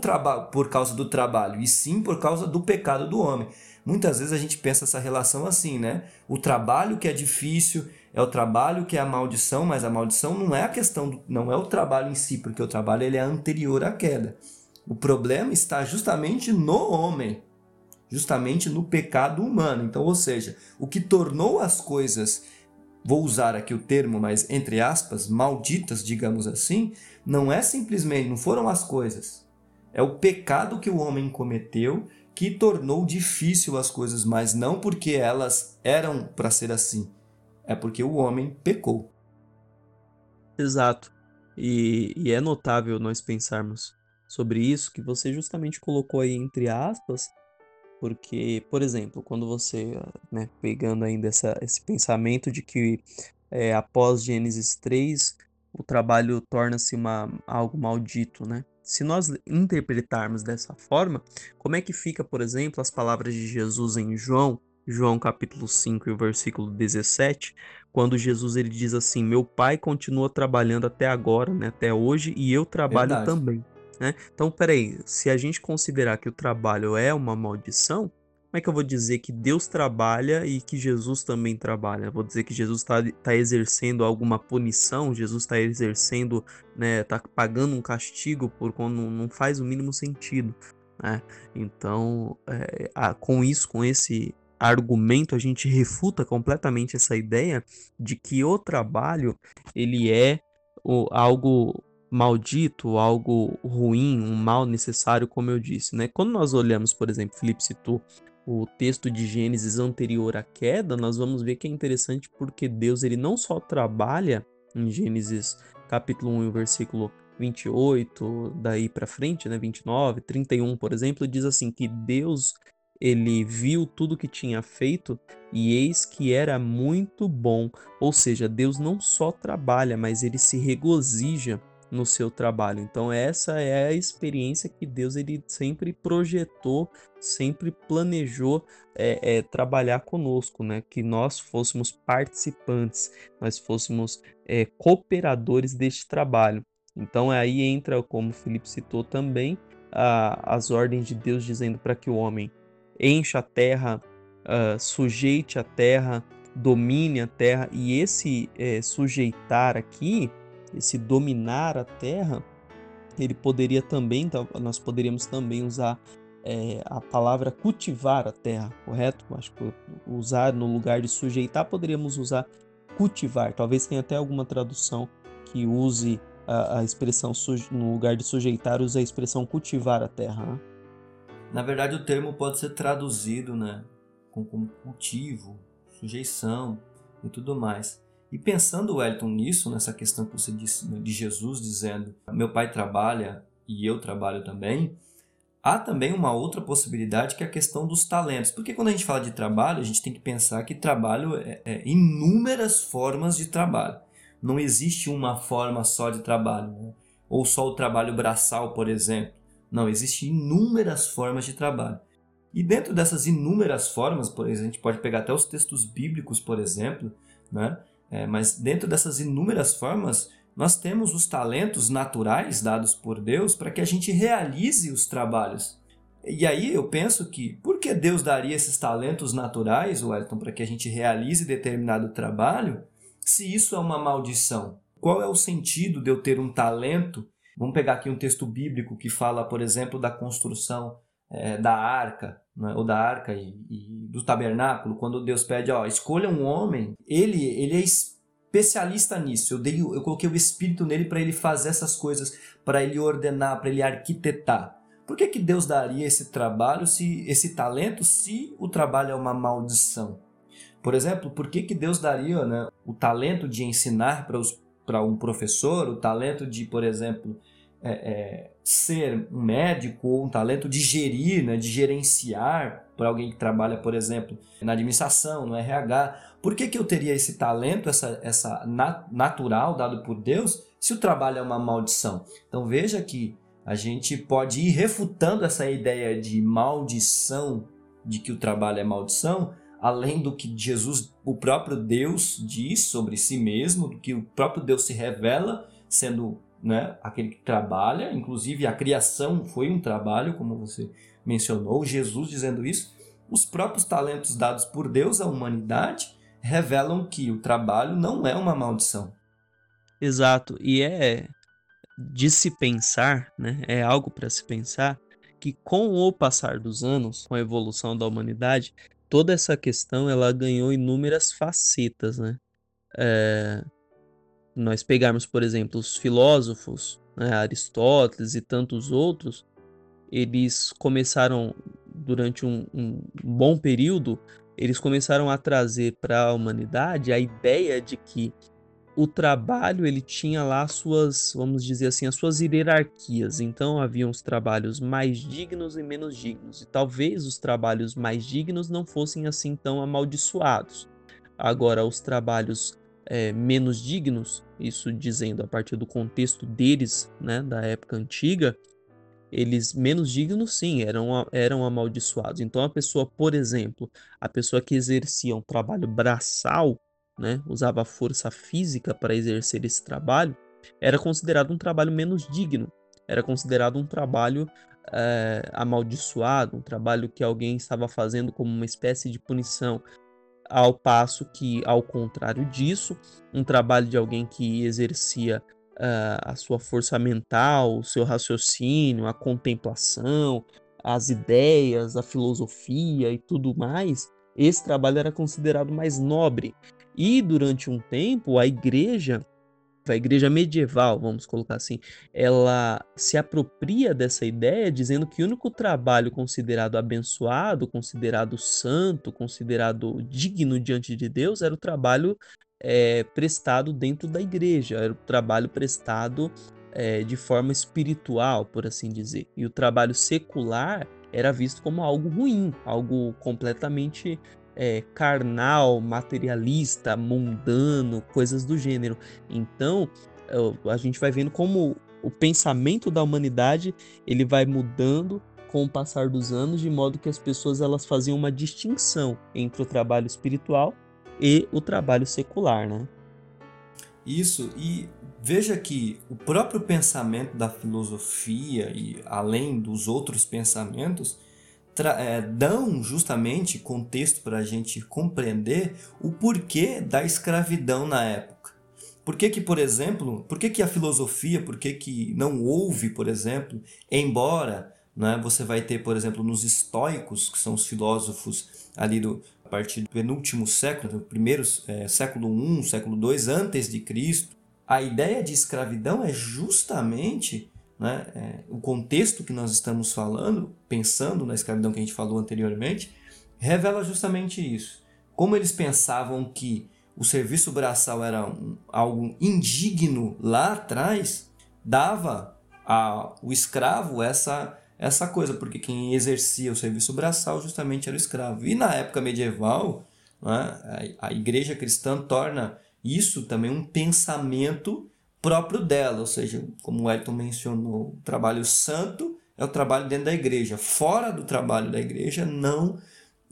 por causa do trabalho, e sim por causa do pecado do homem. Muitas vezes a gente pensa essa relação assim, né? O trabalho que é difícil é o trabalho que é a maldição, mas a maldição não é a questão, do, não é o trabalho em si, porque o trabalho ele é anterior à queda. O problema está justamente no homem, justamente no pecado humano. Então, ou seja, o que tornou as coisas vou usar aqui o termo, mas entre aspas, malditas, digamos assim, não é simplesmente, não foram as coisas. É o pecado que o homem cometeu que tornou difícil as coisas, mas não porque elas eram para ser assim. É porque o homem pecou. Exato. E, e é notável nós pensarmos sobre isso que você justamente colocou aí entre aspas, porque, por exemplo, quando você, né, pegando ainda essa, esse pensamento de que é, após Gênesis 3, o trabalho torna-se algo maldito, né? Se nós interpretarmos dessa forma, como é que fica, por exemplo, as palavras de Jesus em João, João capítulo 5 e o versículo 17, quando Jesus ele diz assim: "Meu Pai continua trabalhando até agora, né, até hoje, e eu trabalho Verdade. também". Né? Então, peraí, se a gente considerar que o trabalho é uma maldição, como é que eu vou dizer que Deus trabalha e que Jesus também trabalha? vou dizer que Jesus está tá exercendo alguma punição, Jesus está exercendo, né, tá pagando um castigo por quando não faz o mínimo sentido, né? Então, é, a, com isso, com esse argumento, a gente refuta completamente essa ideia de que o trabalho ele é o, algo maldito, algo ruim, um mal necessário, como eu disse, né? Quando nós olhamos, por exemplo, Felipe citou o texto de Gênesis anterior à queda, nós vamos ver que é interessante porque Deus ele não só trabalha em Gênesis capítulo 1, versículo 28, daí para frente, né, 29, 31, por exemplo, diz assim que Deus ele viu tudo que tinha feito e eis que era muito bom. Ou seja, Deus não só trabalha, mas ele se regozija no seu trabalho. Então essa é a experiência que Deus ele sempre projetou, sempre planejou é, é, trabalhar conosco, né? Que nós fôssemos participantes, nós fôssemos é, cooperadores deste trabalho. Então aí entra, como o Felipe citou também, a, as ordens de Deus dizendo para que o homem encha a terra, uh, sujeite a terra, domine a terra. E esse é, sujeitar aqui esse dominar a terra, ele poderia também, nós poderíamos também usar é, a palavra cultivar a terra, correto? Acho que usar no lugar de sujeitar, poderíamos usar cultivar. Talvez tenha até alguma tradução que use a, a expressão no lugar de sujeitar, use a expressão cultivar a terra. Né? Na verdade, o termo pode ser traduzido né, como cultivo, sujeição e tudo mais. E pensando, Wellington, nisso, nessa questão que você disse né, de Jesus dizendo: Meu pai trabalha e eu trabalho também, Há também uma outra possibilidade que é a questão dos talentos. Porque quando a gente fala de trabalho, a gente tem que pensar que trabalho é, é inúmeras formas de trabalho. Não existe uma forma só de trabalho, né? ou só o trabalho braçal, por exemplo. Não, existem inúmeras formas de trabalho. E dentro dessas inúmeras formas, por exemplo, a gente pode pegar até os textos bíblicos, por exemplo, né? É, mas dentro dessas inúmeras formas, nós temos os talentos naturais dados por Deus para que a gente realize os trabalhos. E aí eu penso que, por que Deus daria esses talentos naturais, Wellington, para que a gente realize determinado trabalho, se isso é uma maldição? Qual é o sentido de eu ter um talento? Vamos pegar aqui um texto bíblico que fala, por exemplo, da construção é, da arca, né, ou da arca e, e, do tabernáculo, quando Deus pede, ó, escolha um homem, ele, ele é especialista nisso. Eu dei, eu coloquei o espírito nele para ele fazer essas coisas, para ele ordenar, para ele arquitetar. Por que, que Deus daria esse trabalho, se esse talento, se o trabalho é uma maldição? Por exemplo, por que, que Deus daria né, o talento de ensinar para um professor, o talento de, por exemplo, é, é, ser um médico ou um talento de gerir, né, de gerenciar para alguém que trabalha, por exemplo, na administração, no RH. Por que, que eu teria esse talento, essa, essa natural dado por Deus, se o trabalho é uma maldição? Então veja que a gente pode ir refutando essa ideia de maldição, de que o trabalho é maldição, além do que Jesus, o próprio Deus, diz sobre si mesmo, do que o próprio Deus se revela, sendo né, aquele que trabalha, inclusive a criação foi um trabalho, como você mencionou, Jesus dizendo isso. Os próprios talentos dados por Deus à humanidade revelam que o trabalho não é uma maldição. Exato, e é de se pensar, né, é algo para se pensar, que com o passar dos anos, com a evolução da humanidade, toda essa questão ela ganhou inúmeras facetas, né? É, nós pegarmos, por exemplo, os filósofos, né, Aristóteles e tantos outros, eles começaram, durante um, um bom período, eles começaram a trazer para a humanidade a ideia de que o trabalho ele tinha lá suas, vamos dizer assim, as suas hierarquias. Então haviam os trabalhos mais dignos e menos dignos. E talvez os trabalhos mais dignos não fossem assim tão amaldiçoados. Agora, os trabalhos é, menos dignos, isso dizendo a partir do contexto deles, né, da época antiga, eles menos dignos sim eram, eram amaldiçoados. Então a pessoa, por exemplo, a pessoa que exercia um trabalho braçal, né, usava força física para exercer esse trabalho, era considerado um trabalho menos digno, era considerado um trabalho é, amaldiçoado, um trabalho que alguém estava fazendo como uma espécie de punição. Ao passo que, ao contrário disso, um trabalho de alguém que exercia uh, a sua força mental, o seu raciocínio, a contemplação, as ideias, a filosofia e tudo mais, esse trabalho era considerado mais nobre. E durante um tempo, a igreja a igreja medieval, vamos colocar assim, ela se apropria dessa ideia dizendo que o único trabalho considerado abençoado, considerado santo, considerado digno diante de Deus era o trabalho é, prestado dentro da igreja, era o trabalho prestado é, de forma espiritual, por assim dizer. E o trabalho secular era visto como algo ruim, algo completamente é, carnal, materialista, mundano, coisas do gênero. Então, a gente vai vendo como o pensamento da humanidade ele vai mudando com o passar dos anos, de modo que as pessoas elas faziam uma distinção entre o trabalho espiritual e o trabalho secular, né? Isso, e veja que o próprio pensamento da filosofia e além dos outros pensamentos, é, dão justamente contexto para a gente compreender o porquê da escravidão na época. Por que, que por exemplo, por que, que a filosofia, por que, que não houve, por exemplo, embora né, você vai ter, por exemplo, nos estoicos, que são os filósofos ali do, a partir do penúltimo século, do primeiro é, século I, século II antes de Cristo, a ideia de escravidão é justamente né, é, o contexto que nós estamos falando, pensando na escravidão que a gente falou anteriormente, revela justamente isso. Como eles pensavam que o serviço braçal era um, algo indigno lá atrás, dava ao escravo essa, essa coisa, porque quem exercia o serviço braçal justamente era o escravo. E na época medieval, né, a igreja cristã torna isso também um pensamento próprio dela, ou seja, como o Elton mencionou, o trabalho santo é o trabalho dentro da igreja. Fora do trabalho da igreja, não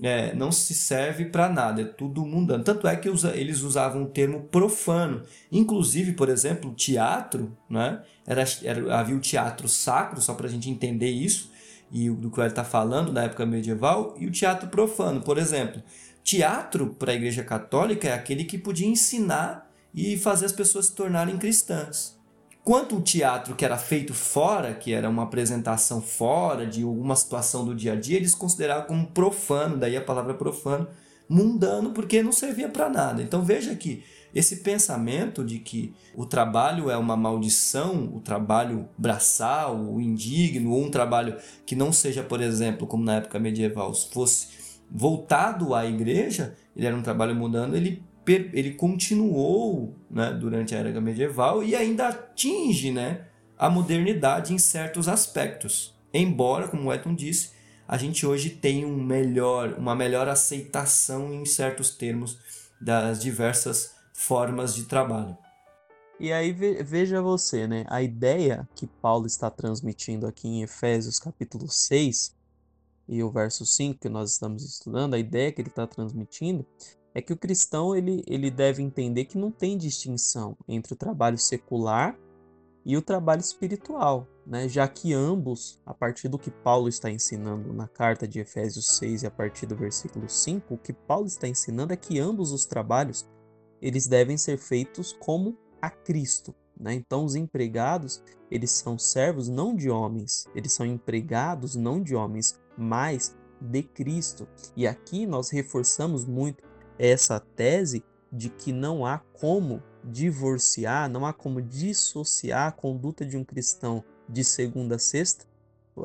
é, não se serve para nada, é tudo mundano. Tanto é que usa, eles usavam o termo profano. Inclusive, por exemplo, teatro, né? era, era, havia o teatro sacro, só para a gente entender isso, e do que ele está falando na época medieval, e o teatro profano. Por exemplo, teatro para a Igreja Católica é aquele que podia ensinar e fazer as pessoas se tornarem cristãs. Quanto o teatro que era feito fora, que era uma apresentação fora de alguma situação do dia a dia, eles consideravam como profano, daí a palavra profano, mundano, porque não servia para nada. Então veja que esse pensamento de que o trabalho é uma maldição, o trabalho braçal, o indigno, ou um trabalho que não seja, por exemplo, como na época medieval, fosse voltado à igreja, ele era um trabalho mundano, ele ele continuou né, durante a era medieval e ainda atinge né, a modernidade em certos aspectos. Embora, como o Eton disse, a gente hoje tem um melhor, uma melhor aceitação em certos termos das diversas formas de trabalho. E aí veja você, né? A ideia que Paulo está transmitindo aqui em Efésios capítulo 6 e o verso 5 que nós estamos estudando, a ideia que ele está transmitindo é que o cristão ele, ele deve entender que não tem distinção entre o trabalho secular e o trabalho espiritual, né? já que ambos, a partir do que Paulo está ensinando na carta de Efésios 6 e a partir do versículo 5, o que Paulo está ensinando é que ambos os trabalhos eles devem ser feitos como a Cristo. Né? Então, os empregados eles são servos não de homens, eles são empregados não de homens, mas de Cristo. E aqui nós reforçamos muito essa tese de que não há como divorciar, não há como dissociar a conduta de um cristão de segunda a sexta.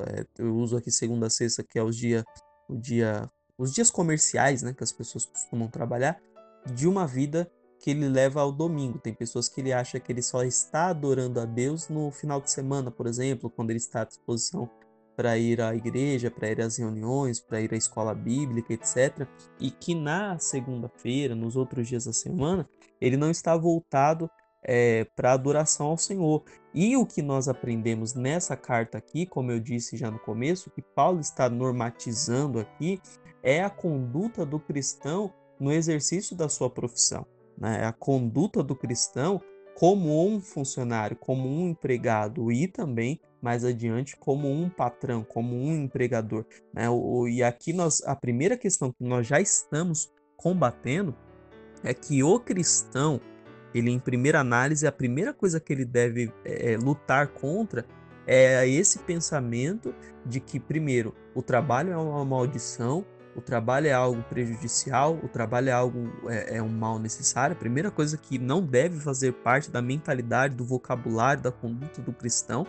É, eu uso aqui segunda a sexta, que é os dia, o dia, os dias comerciais, né, que as pessoas costumam trabalhar, de uma vida que ele leva ao domingo. Tem pessoas que ele acha que ele só está adorando a Deus no final de semana, por exemplo, quando ele está à disposição para ir à igreja, para ir às reuniões, para ir à escola bíblica, etc. E que na segunda-feira, nos outros dias da semana, ele não está voltado é, para adoração ao Senhor. E o que nós aprendemos nessa carta aqui, como eu disse já no começo, que Paulo está normatizando aqui, é a conduta do cristão no exercício da sua profissão. Né? É a conduta do cristão como um funcionário, como um empregado e também mais adiante como um patrão, como um empregador. Né? O, e aqui nós, a primeira questão que nós já estamos combatendo é que o cristão, ele em primeira análise, a primeira coisa que ele deve é, lutar contra é esse pensamento de que, primeiro, o trabalho é uma maldição, o trabalho é algo prejudicial, o trabalho é algo é, é, um mal necessário. A primeira coisa que não deve fazer parte da mentalidade, do vocabulário, da conduta do cristão.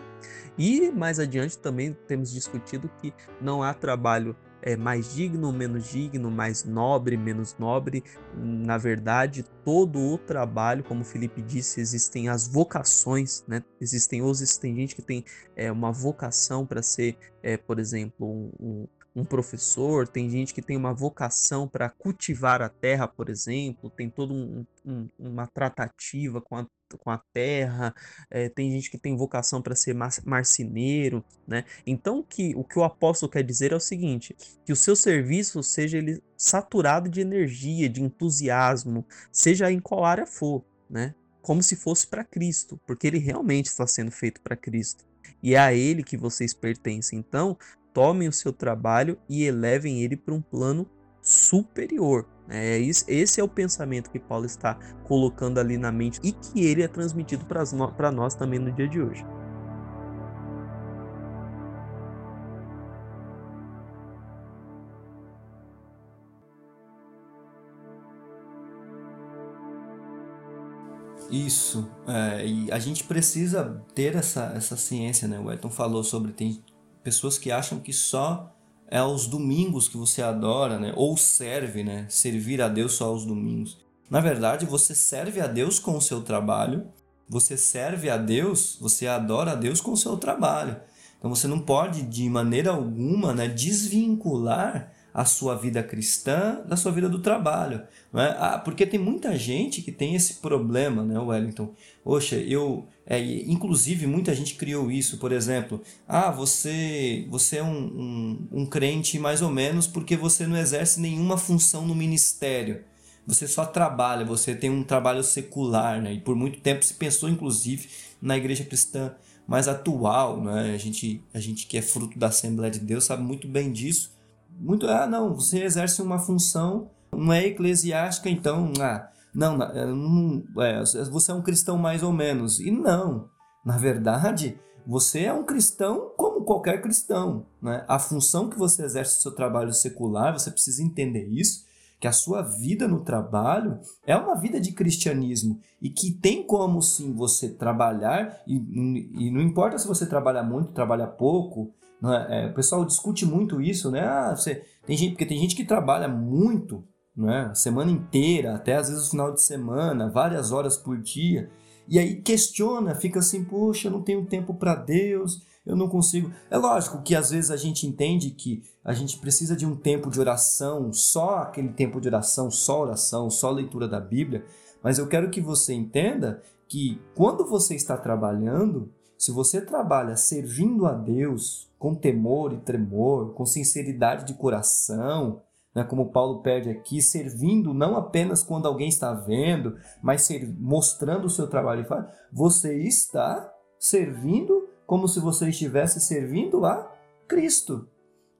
E mais adiante também temos discutido que não há trabalho é, mais digno, menos digno, mais nobre, menos nobre. Na verdade, todo o trabalho, como o Felipe disse, existem as vocações, né? Existem os, tem gente que tem é, uma vocação para ser, é, por exemplo, um, um um professor, tem gente que tem uma vocação para cultivar a terra, por exemplo, tem toda um, um, uma tratativa com a, com a terra, é, tem gente que tem vocação para ser marceneiro, né? Então que, o que o apóstolo quer dizer é o seguinte, que o seu serviço seja ele saturado de energia, de entusiasmo, seja em qual área for, né? Como se fosse para Cristo, porque ele realmente está sendo feito para Cristo. E é a ele que vocês pertencem. Então, tomem o seu trabalho e elevem ele para um plano superior. É isso, esse é o pensamento que Paulo está colocando ali na mente e que ele é transmitido para nós também no dia de hoje. Isso, é, e a gente precisa ter essa, essa ciência, né? O Elton falou sobre tem pessoas que acham que só é aos domingos que você adora, né? Ou serve, né? Servir a Deus só aos domingos. Na verdade, você serve a Deus com o seu trabalho. Você serve a Deus, você adora a Deus com o seu trabalho. Então você não pode, de maneira alguma, né, desvincular a sua vida cristã da sua vida do trabalho. É? ah, porque tem muita gente que tem esse problema, né, Wellington? Poxa, eu. É, inclusive, muita gente criou isso, por exemplo. Ah, você, você é um, um, um crente mais ou menos porque você não exerce nenhuma função no ministério. Você só trabalha, você tem um trabalho secular, né? E por muito tempo se pensou, inclusive, na igreja cristã mais atual, né? A gente, a gente que é fruto da Assembleia de Deus sabe muito bem disso muito, ah, não, você exerce uma função, não é eclesiástica, então, ah, não, não é, você é um cristão mais ou menos. E não, na verdade, você é um cristão como qualquer cristão. Né? A função que você exerce no seu trabalho secular, você precisa entender isso, que a sua vida no trabalho é uma vida de cristianismo e que tem como sim você trabalhar, e, e não importa se você trabalha muito, trabalha pouco, é? É, o pessoal discute muito isso, né? Ah, você, tem gente, porque tem gente que trabalha muito, né? Semana inteira, até às vezes o final de semana, várias horas por dia, e aí questiona, fica assim, poxa, eu não tenho tempo para Deus, eu não consigo. É lógico que às vezes a gente entende que a gente precisa de um tempo de oração, só aquele tempo de oração, só oração, só leitura da Bíblia, mas eu quero que você entenda que quando você está trabalhando, se você trabalha servindo a Deus com temor e tremor, com sinceridade de coração, né, como Paulo pede aqui, servindo não apenas quando alguém está vendo, mas ser, mostrando o seu trabalho, você está servindo como se você estivesse servindo a Cristo.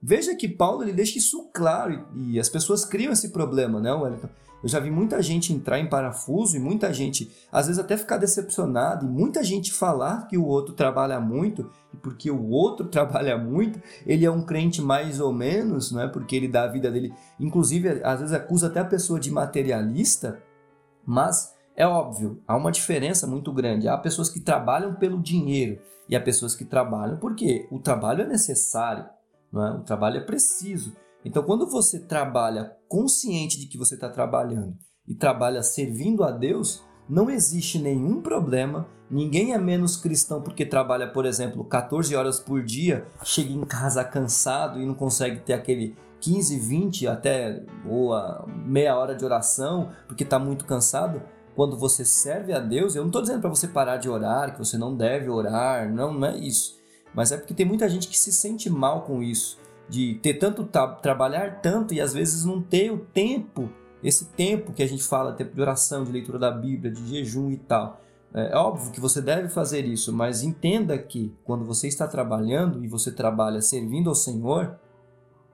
Veja que Paulo ele deixa isso claro e, e as pessoas criam esse problema, né, Wellington? Eu já vi muita gente entrar em parafuso e muita gente, às vezes, até ficar decepcionado e muita gente falar que o outro trabalha muito e porque o outro trabalha muito, ele é um crente mais ou menos, não é? Porque ele dá a vida dele, inclusive, às vezes acusa até a pessoa de materialista, mas é óbvio, há uma diferença muito grande. Há pessoas que trabalham pelo dinheiro e há pessoas que trabalham porque o trabalho é necessário, não é? o trabalho é preciso. Então, quando você trabalha consciente de que você está trabalhando e trabalha servindo a Deus, não existe nenhum problema. Ninguém é menos cristão porque trabalha, por exemplo, 14 horas por dia, chega em casa cansado e não consegue ter aquele 15, 20 até ou meia hora de oração porque está muito cansado. Quando você serve a Deus, eu não estou dizendo para você parar de orar, que você não deve orar, não, não é isso. Mas é porque tem muita gente que se sente mal com isso de ter tanto trabalhar tanto e às vezes não ter o tempo, esse tempo que a gente fala, tempo de oração, de leitura da Bíblia, de jejum e tal. É, é óbvio que você deve fazer isso, mas entenda que quando você está trabalhando e você trabalha servindo ao Senhor,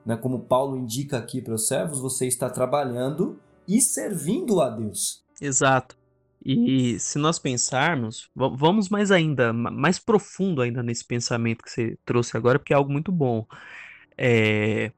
né, como Paulo indica aqui para os servos, você está trabalhando e servindo a Deus. Exato. E se nós pensarmos, vamos mais ainda, mais profundo ainda nesse pensamento que você trouxe agora, porque é algo muito bom é,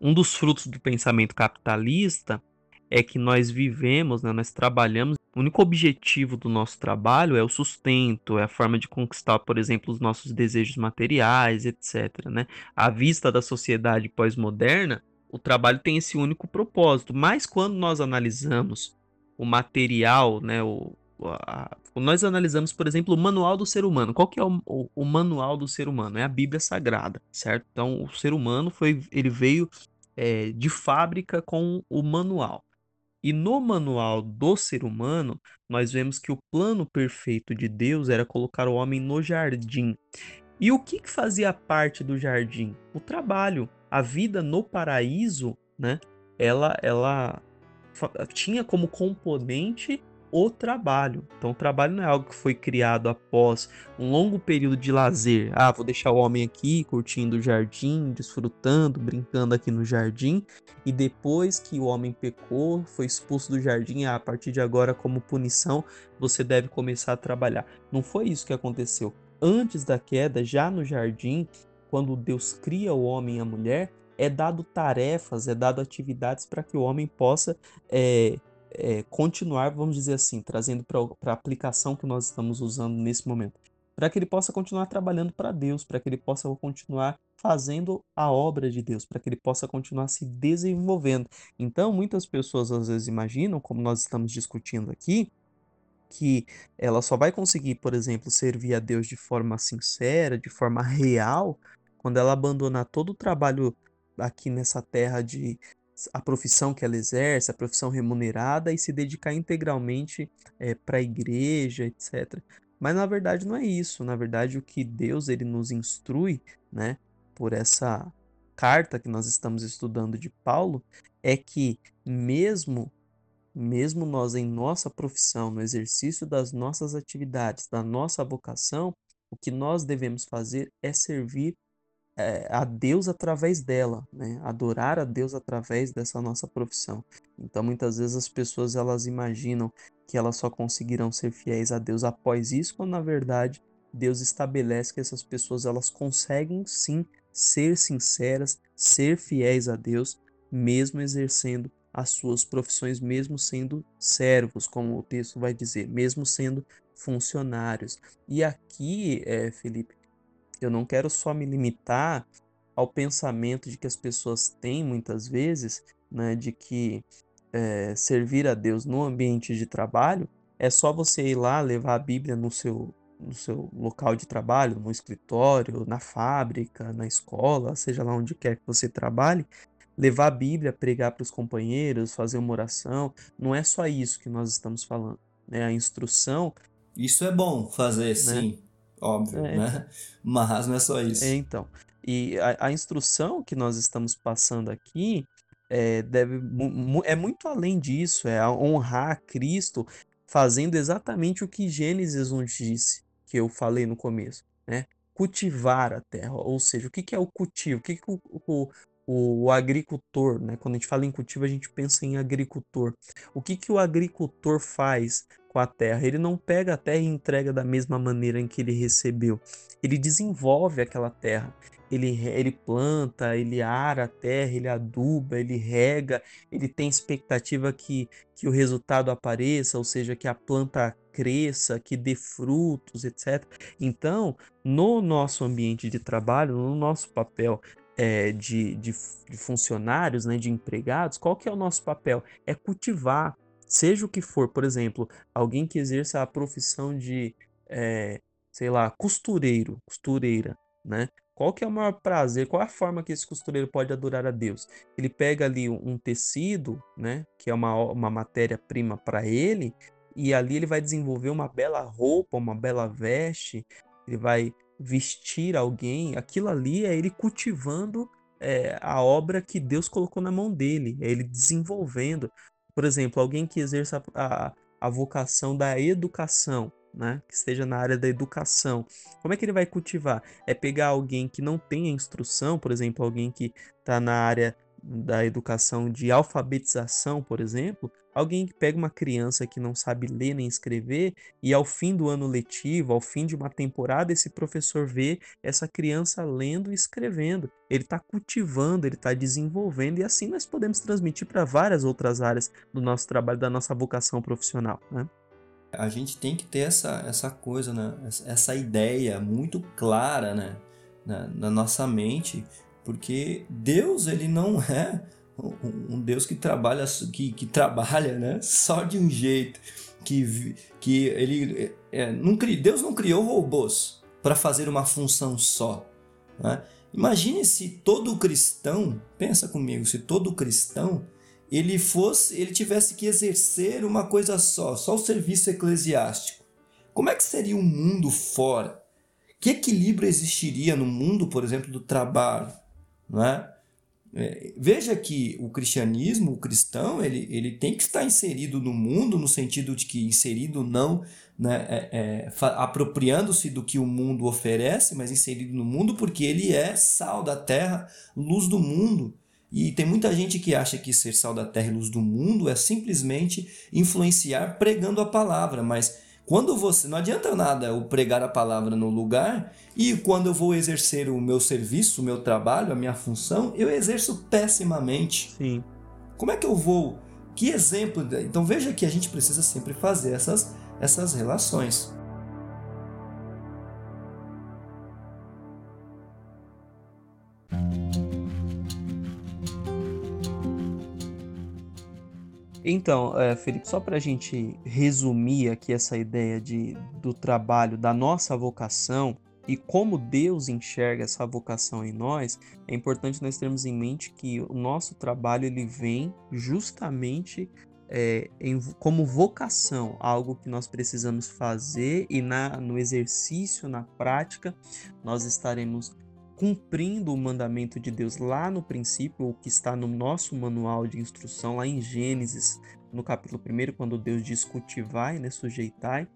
um dos frutos do pensamento capitalista é que nós vivemos, né, nós trabalhamos. O único objetivo do nosso trabalho é o sustento, é a forma de conquistar, por exemplo, os nossos desejos materiais, etc. Né? À vista da sociedade pós-moderna, o trabalho tem esse único propósito. Mas quando nós analisamos o material, né, o, a, nós analisamos, por exemplo, o manual do ser humano. Qual que é o, o, o, manual do ser humano? É a Bíblia Sagrada, certo? Então, o ser humano foi, ele veio é, de fábrica com o manual. E no manual do ser humano, nós vemos que o plano perfeito de Deus era colocar o homem no jardim. E o que, que fazia parte do jardim? O trabalho. A vida no paraíso, né? Ela, ela tinha como componente o trabalho. Então, o trabalho não é algo que foi criado após um longo período de lazer. Ah, vou deixar o homem aqui curtindo o jardim, desfrutando, brincando aqui no jardim, e depois que o homem pecou, foi expulso do jardim, ah, a partir de agora, como punição, você deve começar a trabalhar. Não foi isso que aconteceu. Antes da queda, já no jardim, quando Deus cria o homem e a mulher, é dado tarefas, é dado atividades para que o homem possa é, é, continuar, vamos dizer assim, trazendo para a aplicação que nós estamos usando nesse momento, para que ele possa continuar trabalhando para Deus, para que ele possa continuar fazendo a obra de Deus, para que ele possa continuar se desenvolvendo. Então, muitas pessoas às vezes imaginam, como nós estamos discutindo aqui, que ela só vai conseguir, por exemplo, servir a Deus de forma sincera, de forma real, quando ela abandonar todo o trabalho aqui nessa terra de a profissão que ela exerce, a profissão remunerada e se dedicar integralmente é, para a igreja, etc. Mas na verdade não é isso. Na verdade o que Deus ele nos instrui, né, por essa carta que nós estamos estudando de Paulo, é que mesmo mesmo nós em nossa profissão, no exercício das nossas atividades, da nossa vocação, o que nós devemos fazer é servir a Deus através dela, né? Adorar a Deus através dessa nossa profissão. Então, muitas vezes as pessoas elas imaginam que elas só conseguirão ser fiéis a Deus após isso, quando na verdade Deus estabelece que essas pessoas elas conseguem sim ser sinceras, ser fiéis a Deus, mesmo exercendo as suas profissões, mesmo sendo servos, como o texto vai dizer, mesmo sendo funcionários. E aqui, é, Felipe, eu não quero só me limitar ao pensamento de que as pessoas têm muitas vezes, né, de que é, servir a Deus no ambiente de trabalho é só você ir lá levar a Bíblia no seu, no seu local de trabalho, no escritório, na fábrica, na escola, seja lá onde quer que você trabalhe, levar a Bíblia, pregar para os companheiros, fazer uma oração. Não é só isso que nós estamos falando. Né? A instrução. Isso é bom fazer, né? sim, óbvio, é, né? Mas não é só isso. É, então. E a, a instrução que nós estamos passando aqui é, deve, é muito além disso, é honrar a Cristo fazendo exatamente o que Gênesis nos disse, que eu falei no começo, né? Cultivar a terra, ou seja, o que, que é o cultivo? O que, que o, o, o agricultor, né? Quando a gente fala em cultivo, a gente pensa em agricultor. O que, que o agricultor faz com a terra? Ele não pega a terra e entrega da mesma maneira em que ele recebeu. Ele desenvolve aquela terra. Ele, ele planta, ele ara a terra, ele aduba, ele rega, ele tem expectativa que, que o resultado apareça, ou seja, que a planta cresça, que dê frutos, etc. Então, no nosso ambiente de trabalho, no nosso papel é, de, de, de, funcionários, né, de empregados, qual que é o nosso papel? É cultivar, seja o que for, por exemplo, alguém que exerça a profissão de, é, sei lá, costureiro, costureira, né? Qual que é o maior prazer? Qual é a forma que esse costureiro pode adorar a Deus? Ele pega ali um tecido, né, que é uma, uma matéria-prima para ele, e ali ele vai desenvolver uma bela roupa, uma bela veste, ele vai vestir alguém, aquilo ali é ele cultivando é, a obra que Deus colocou na mão dele, é ele desenvolvendo. Por exemplo, alguém que exerça a, a vocação da educação, né? que esteja na área da educação. Como é que ele vai cultivar? É pegar alguém que não tenha instrução, por exemplo, alguém que está na área da educação de alfabetização, por exemplo, alguém que pega uma criança que não sabe ler nem escrever e ao fim do ano letivo, ao fim de uma temporada, esse professor vê essa criança lendo e escrevendo. Ele está cultivando, ele está desenvolvendo e assim nós podemos transmitir para várias outras áreas do nosso trabalho, da nossa vocação profissional. Né? A gente tem que ter essa, essa coisa, né? essa ideia muito clara né? na, na nossa mente porque Deus ele não é um Deus que trabalha que, que trabalha né só de um jeito que, que ele é, não Deus não criou robôs para fazer uma função só né? imagine se todo cristão pensa comigo se todo cristão ele fosse ele tivesse que exercer uma coisa só só o serviço eclesiástico. Como é que seria o mundo fora? Que equilíbrio existiria no mundo por exemplo do trabalho não é? É, veja que o cristianismo, o cristão, ele, ele tem que estar inserido no mundo, no sentido de que inserido não né, é, é, apropriando-se do que o mundo oferece, mas inserido no mundo porque ele é sal da terra, luz do mundo. E tem muita gente que acha que ser sal da terra e luz do mundo é simplesmente influenciar pregando a palavra, mas quando você não adianta nada eu pregar a palavra no lugar e quando eu vou exercer o meu serviço, o meu trabalho, a minha função, eu exerço pessimamente. Sim. Como é que eu vou? Que exemplo? Então veja que a gente precisa sempre fazer essas essas relações. Então, é, Felipe, só para a gente resumir aqui essa ideia de, do trabalho, da nossa vocação, e como Deus enxerga essa vocação em nós, é importante nós termos em mente que o nosso trabalho ele vem justamente é, em, como vocação, algo que nós precisamos fazer e na, no exercício, na prática, nós estaremos cumprindo o mandamento de Deus lá no princípio, o que está no nosso manual de instrução, lá em Gênesis, no capítulo 1, quando Deus diz cultivai, né, sujeitai,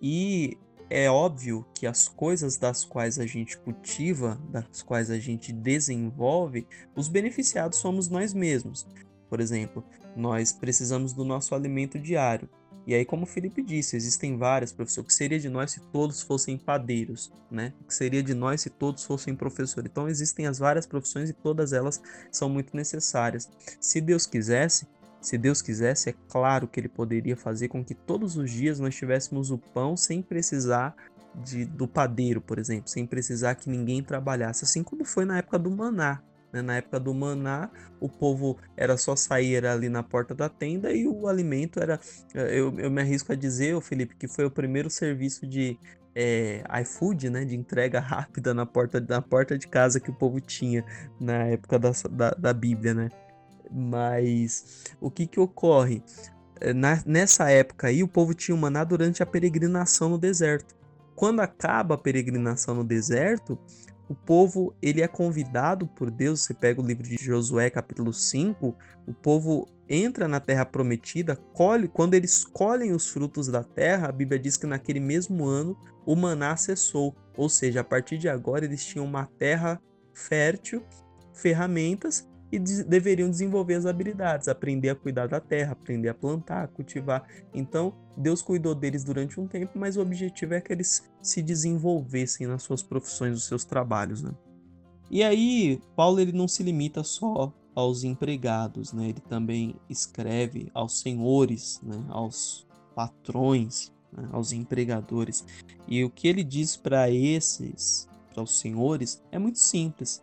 e é óbvio que as coisas das quais a gente cultiva, das quais a gente desenvolve, os beneficiados somos nós mesmos. Por exemplo, nós precisamos do nosso alimento diário. E aí, como o Felipe disse, existem várias profissões. O que seria de nós se todos fossem padeiros, né? O que seria de nós se todos fossem professores? Então, existem as várias profissões e todas elas são muito necessárias. Se Deus quisesse, se Deus quisesse, é claro que ele poderia fazer com que todos os dias nós tivéssemos o pão sem precisar de, do padeiro, por exemplo, sem precisar que ninguém trabalhasse, assim como foi na época do maná. Né? Na época do maná, o povo era só sair ali na porta da tenda e o alimento era. Eh, eu, eu me arrisco a dizer, Felipe, que foi o primeiro serviço de é, iFood, né, de entrega rápida na porta, na porta de casa que o povo tinha na época da, da, da Bíblia, né? Mas o que que ocorre? Eh, na, nessa época aí, o povo tinha o maná durante a peregrinação no deserto. Quando acaba a peregrinação no deserto, o povo ele é convidado por Deus. Você pega o livro de Josué, capítulo 5, o povo entra na terra prometida, colhe, quando eles colhem os frutos da terra, a Bíblia diz que naquele mesmo ano o maná cessou. Ou seja, a partir de agora eles tinham uma terra fértil, ferramentas e de deveriam desenvolver as habilidades, aprender a cuidar da terra, aprender a plantar, cultivar. Então, Deus cuidou deles durante um tempo, mas o objetivo é que eles se desenvolvessem nas suas profissões, nos seus trabalhos, né? E aí, Paulo ele não se limita só aos empregados, né? Ele também escreve aos senhores, né? aos patrões, né? aos empregadores. E o que ele diz para esses, para os senhores, é muito simples.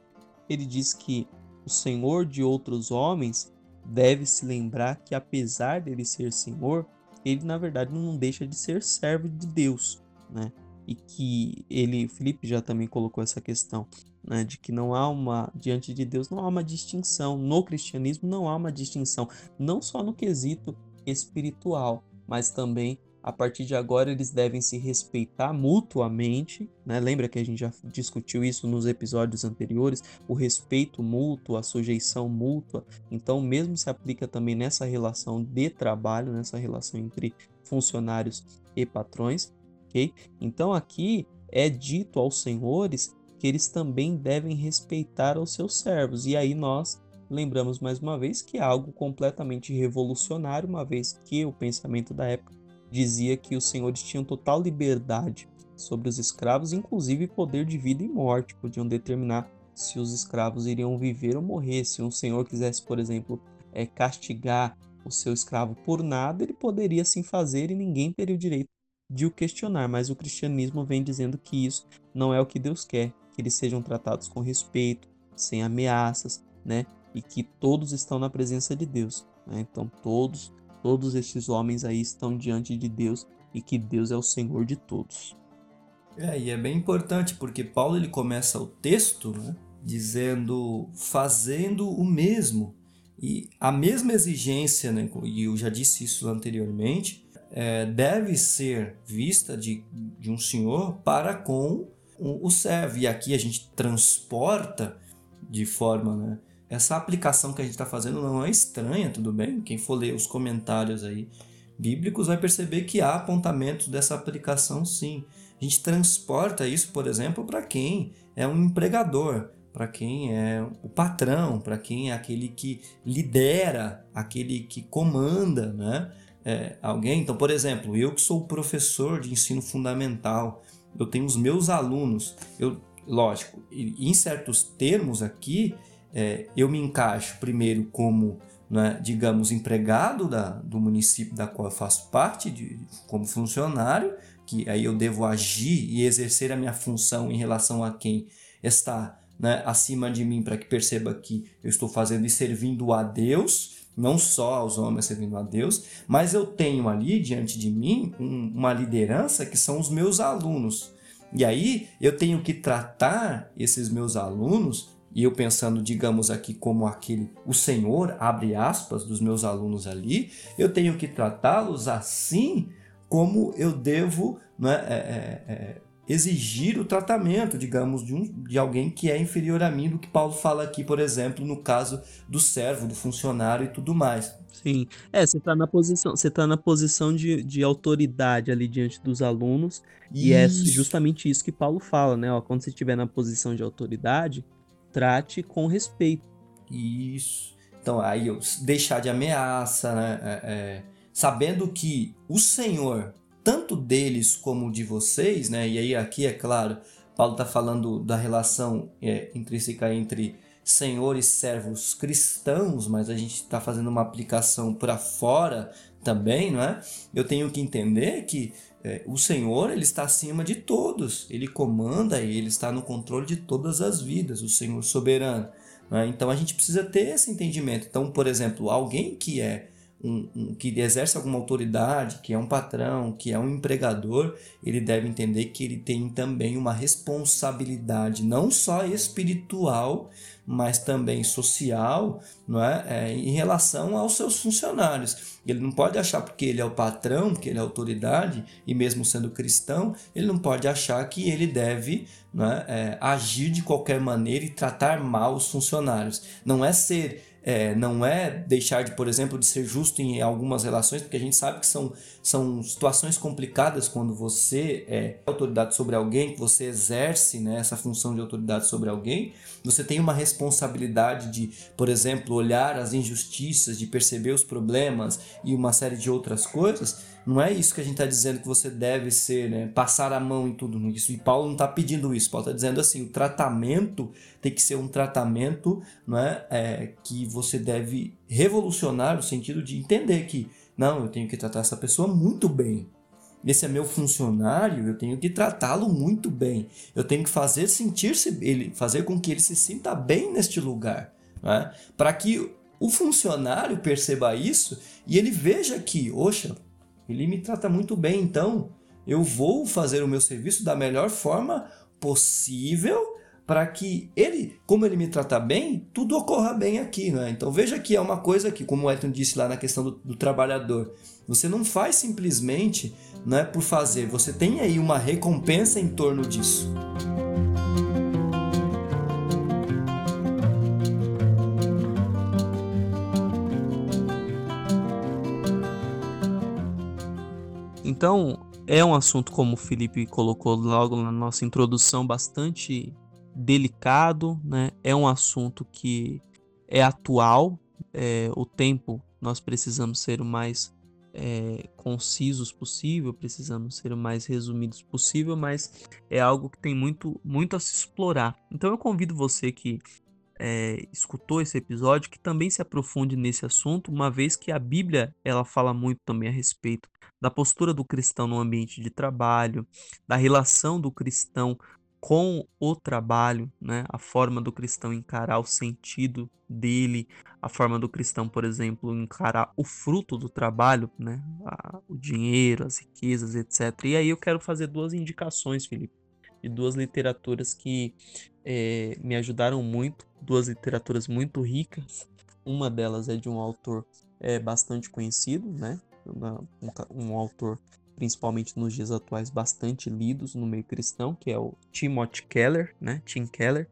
Ele diz que o senhor de outros homens deve se lembrar que, apesar dele ser senhor, ele na verdade não deixa de ser servo de Deus, né? E que ele, Felipe já também colocou essa questão, né, de que não há uma diante de Deus não há uma distinção. No cristianismo, não há uma distinção, não só no quesito espiritual, mas também a partir de agora eles devem se respeitar mutuamente, né? Lembra que a gente já discutiu isso nos episódios anteriores, o respeito mútuo, a sujeição mútua. Então, mesmo se aplica também nessa relação de trabalho, nessa relação entre funcionários e patrões, ok? Então, aqui é dito aos senhores que eles também devem respeitar os seus servos. E aí nós lembramos mais uma vez que é algo completamente revolucionário, uma vez que o pensamento da época dizia que os senhores tinham total liberdade sobre os escravos, inclusive poder de vida e morte, podiam determinar se os escravos iriam viver ou morrer. Se um senhor quisesse, por exemplo, é, castigar o seu escravo por nada, ele poderia assim fazer e ninguém teria o direito de o questionar. Mas o cristianismo vem dizendo que isso não é o que Deus quer, que eles sejam tratados com respeito, sem ameaças, né? E que todos estão na presença de Deus. Né? Então todos todos estes homens aí estão diante de Deus e que Deus é o Senhor de todos. É, e é bem importante porque Paulo ele começa o texto né, dizendo fazendo o mesmo. E a mesma exigência, né, e eu já disse isso anteriormente, é, deve ser vista de, de um senhor para com o, o servo. E aqui a gente transporta de forma né, essa aplicação que a gente está fazendo não é estranha, tudo bem? Quem for ler os comentários aí bíblicos vai perceber que há apontamentos dessa aplicação sim. A gente transporta isso, por exemplo, para quem é um empregador, para quem é o patrão, para quem é aquele que lidera, aquele que comanda, né? É, alguém. Então, por exemplo, eu que sou professor de ensino fundamental, eu tenho os meus alunos, eu, lógico, em certos termos aqui, é, eu me encaixo primeiro como, né, digamos, empregado da, do município da qual eu faço parte, de, como funcionário, que aí eu devo agir e exercer a minha função em relação a quem está né, acima de mim, para que perceba que eu estou fazendo e servindo a Deus, não só aos homens servindo a Deus, mas eu tenho ali diante de mim um, uma liderança que são os meus alunos. E aí eu tenho que tratar esses meus alunos, e eu pensando, digamos aqui, como aquele, o Senhor, abre aspas, dos meus alunos ali, eu tenho que tratá-los assim como eu devo né, é, é, é, exigir o tratamento, digamos, de, um, de alguém que é inferior a mim, do que Paulo fala aqui, por exemplo, no caso do servo, do funcionário e tudo mais. Sim, é, você está na posição, você tá na posição de, de autoridade ali diante dos alunos, isso. e é justamente isso que Paulo fala, né? Ó, quando você estiver na posição de autoridade, trate com respeito. Isso. Então, aí eu deixar de ameaça, né? É, é, sabendo que o Senhor tanto deles como de vocês, né? E aí aqui é claro, Paulo está falando da relação é, intrínseca entre senhor e servos cristãos, mas a gente está fazendo uma aplicação para fora também, não é? Eu tenho que entender que é, o Senhor ele está acima de todos, ele comanda e ele está no controle de todas as vidas, o Senhor soberano. É? Então a gente precisa ter esse entendimento. Então, por exemplo, alguém que é um, um, que exerce alguma autoridade, que é um patrão, que é um empregador, ele deve entender que ele tem também uma responsabilidade, não só espiritual, mas também social, não é? é? em relação aos seus funcionários. Ele não pode achar porque ele é o patrão, porque ele é autoridade, e mesmo sendo cristão, ele não pode achar que ele deve não é? É, agir de qualquer maneira e tratar mal os funcionários. Não é ser é, não é deixar de, por exemplo, de ser justo em algumas relações, porque a gente sabe que são, são situações complicadas quando você é autoridade sobre alguém, que você exerce né, essa função de autoridade sobre alguém, você tem uma responsabilidade de, por exemplo, olhar as injustiças, de perceber os problemas e uma série de outras coisas não é isso que a gente está dizendo que você deve ser, né? Passar a mão em tudo isso. E Paulo não está pedindo isso. Paulo está dizendo assim: o tratamento tem que ser um tratamento não é? é, que você deve revolucionar no sentido de entender que, não, eu tenho que tratar essa pessoa muito bem. Esse é meu funcionário, eu tenho que tratá-lo muito bem. Eu tenho que fazer sentir-se ele, fazer com que ele se sinta bem neste lugar, é? para que o funcionário perceba isso e ele veja que, oxa, ele me trata muito bem, então eu vou fazer o meu serviço da melhor forma possível para que ele, como ele me trata bem, tudo ocorra bem aqui, né? Então veja que é uma coisa que, como o Elton disse lá na questão do, do trabalhador, você não faz simplesmente né, por fazer, você tem aí uma recompensa em torno disso. Então, é um assunto, como o Felipe colocou logo na nossa introdução, bastante delicado, né? É um assunto que é atual. É, o tempo, nós precisamos ser o mais é, concisos possível, precisamos ser o mais resumidos possível, mas é algo que tem muito, muito a se explorar. Então eu convido você que é, escutou esse episódio que também se aprofunde nesse assunto, uma vez que a Bíblia ela fala muito também a respeito da postura do cristão no ambiente de trabalho, da relação do cristão com o trabalho, né? A forma do cristão encarar o sentido dele, a forma do cristão, por exemplo, encarar o fruto do trabalho, né? o dinheiro, as riquezas, etc. E aí eu quero fazer duas indicações, Felipe, de duas literaturas que é, me ajudaram muito, duas literaturas muito ricas. Uma delas é de um autor é, bastante conhecido, né? Um, um autor principalmente nos dias atuais bastante lidos no meio cristão, que é o Timothy Keller, né? Tim Keller.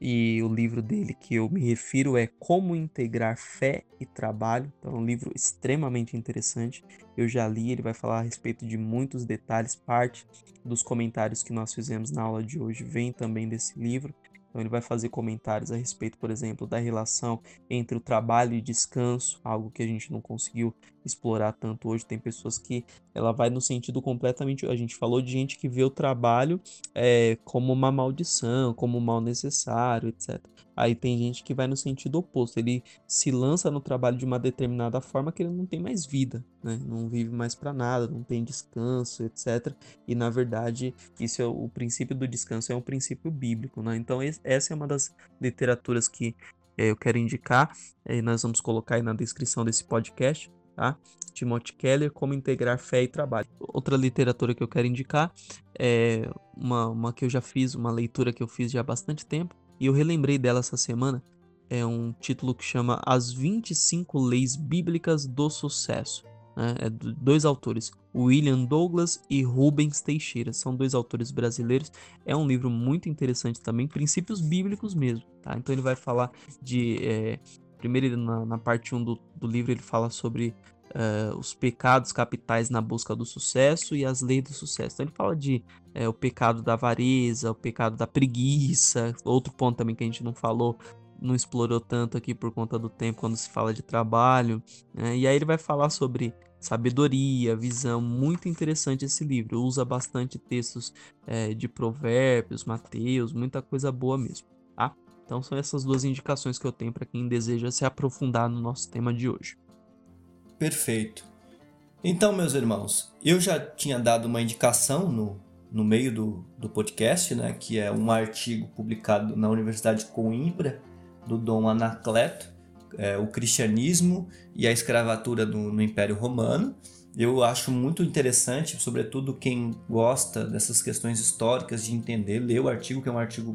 E o livro dele que eu me refiro é Como Integrar Fé e Trabalho. Então, é um livro extremamente interessante. Eu já li, ele vai falar a respeito de muitos detalhes. Parte dos comentários que nós fizemos na aula de hoje vem também desse livro. Então ele vai fazer comentários a respeito, por exemplo, da relação entre o trabalho e descanso, algo que a gente não conseguiu explorar tanto hoje. Tem pessoas que ela vai no sentido completamente. A gente falou de gente que vê o trabalho é, como uma maldição, como um mal necessário, etc. Aí tem gente que vai no sentido oposto. Ele se lança no trabalho de uma determinada forma que ele não tem mais vida, né? Não vive mais para nada, não tem descanso, etc. E na verdade, isso é o princípio do descanso é um princípio bíblico, né? Então essa é uma das literaturas que é, eu quero indicar. É, nós vamos colocar aí na descrição desse podcast tá? Timothy Keller, Como Integrar Fé e Trabalho. Outra literatura que eu quero indicar é uma, uma que eu já fiz, uma leitura que eu fiz já há bastante tempo, e eu relembrei dela essa semana. É um título que chama As 25 Leis Bíblicas do Sucesso. Né? É dois autores, William Douglas e Rubens Teixeira. São dois autores brasileiros. É um livro muito interessante também, princípios bíblicos mesmo. Tá? Então ele vai falar de. É, primeiro, na, na parte 1 do, do livro, ele fala sobre Uh, os pecados capitais na busca do sucesso e as leis do sucesso. Então ele fala de uh, o pecado da avareza, o pecado da preguiça, outro ponto também que a gente não falou, não explorou tanto aqui por conta do tempo quando se fala de trabalho. Né? E aí ele vai falar sobre sabedoria, visão, muito interessante esse livro. Usa bastante textos uh, de provérbios, Mateus, muita coisa boa mesmo, tá? Então são essas duas indicações que eu tenho para quem deseja se aprofundar no nosso tema de hoje. Perfeito. Então, meus irmãos, eu já tinha dado uma indicação no, no meio do, do podcast, né, que é um artigo publicado na Universidade Coimbra, do Dom Anacleto, é, o cristianismo e a escravatura no, no Império Romano. Eu acho muito interessante, sobretudo quem gosta dessas questões históricas, de entender, ler o artigo, que é um artigo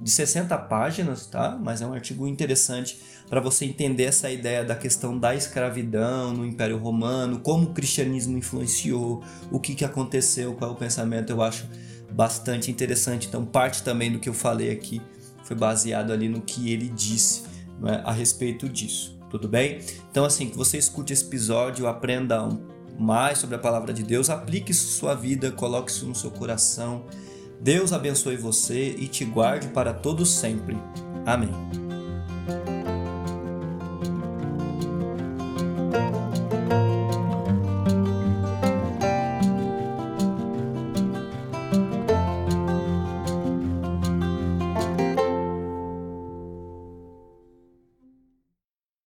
de 60 páginas, tá? Mas é um artigo interessante para você entender essa ideia da questão da escravidão no Império Romano, como o cristianismo influenciou, o que, que aconteceu, qual é o pensamento, eu acho bastante interessante. Então, parte também do que eu falei aqui foi baseado ali no que ele disse é? a respeito disso. Tudo bem? Então, assim, que você escute esse episódio, aprenda mais sobre a palavra de Deus, aplique isso na sua vida, coloque isso no seu coração Deus abençoe você e te guarde para todo sempre. Amém.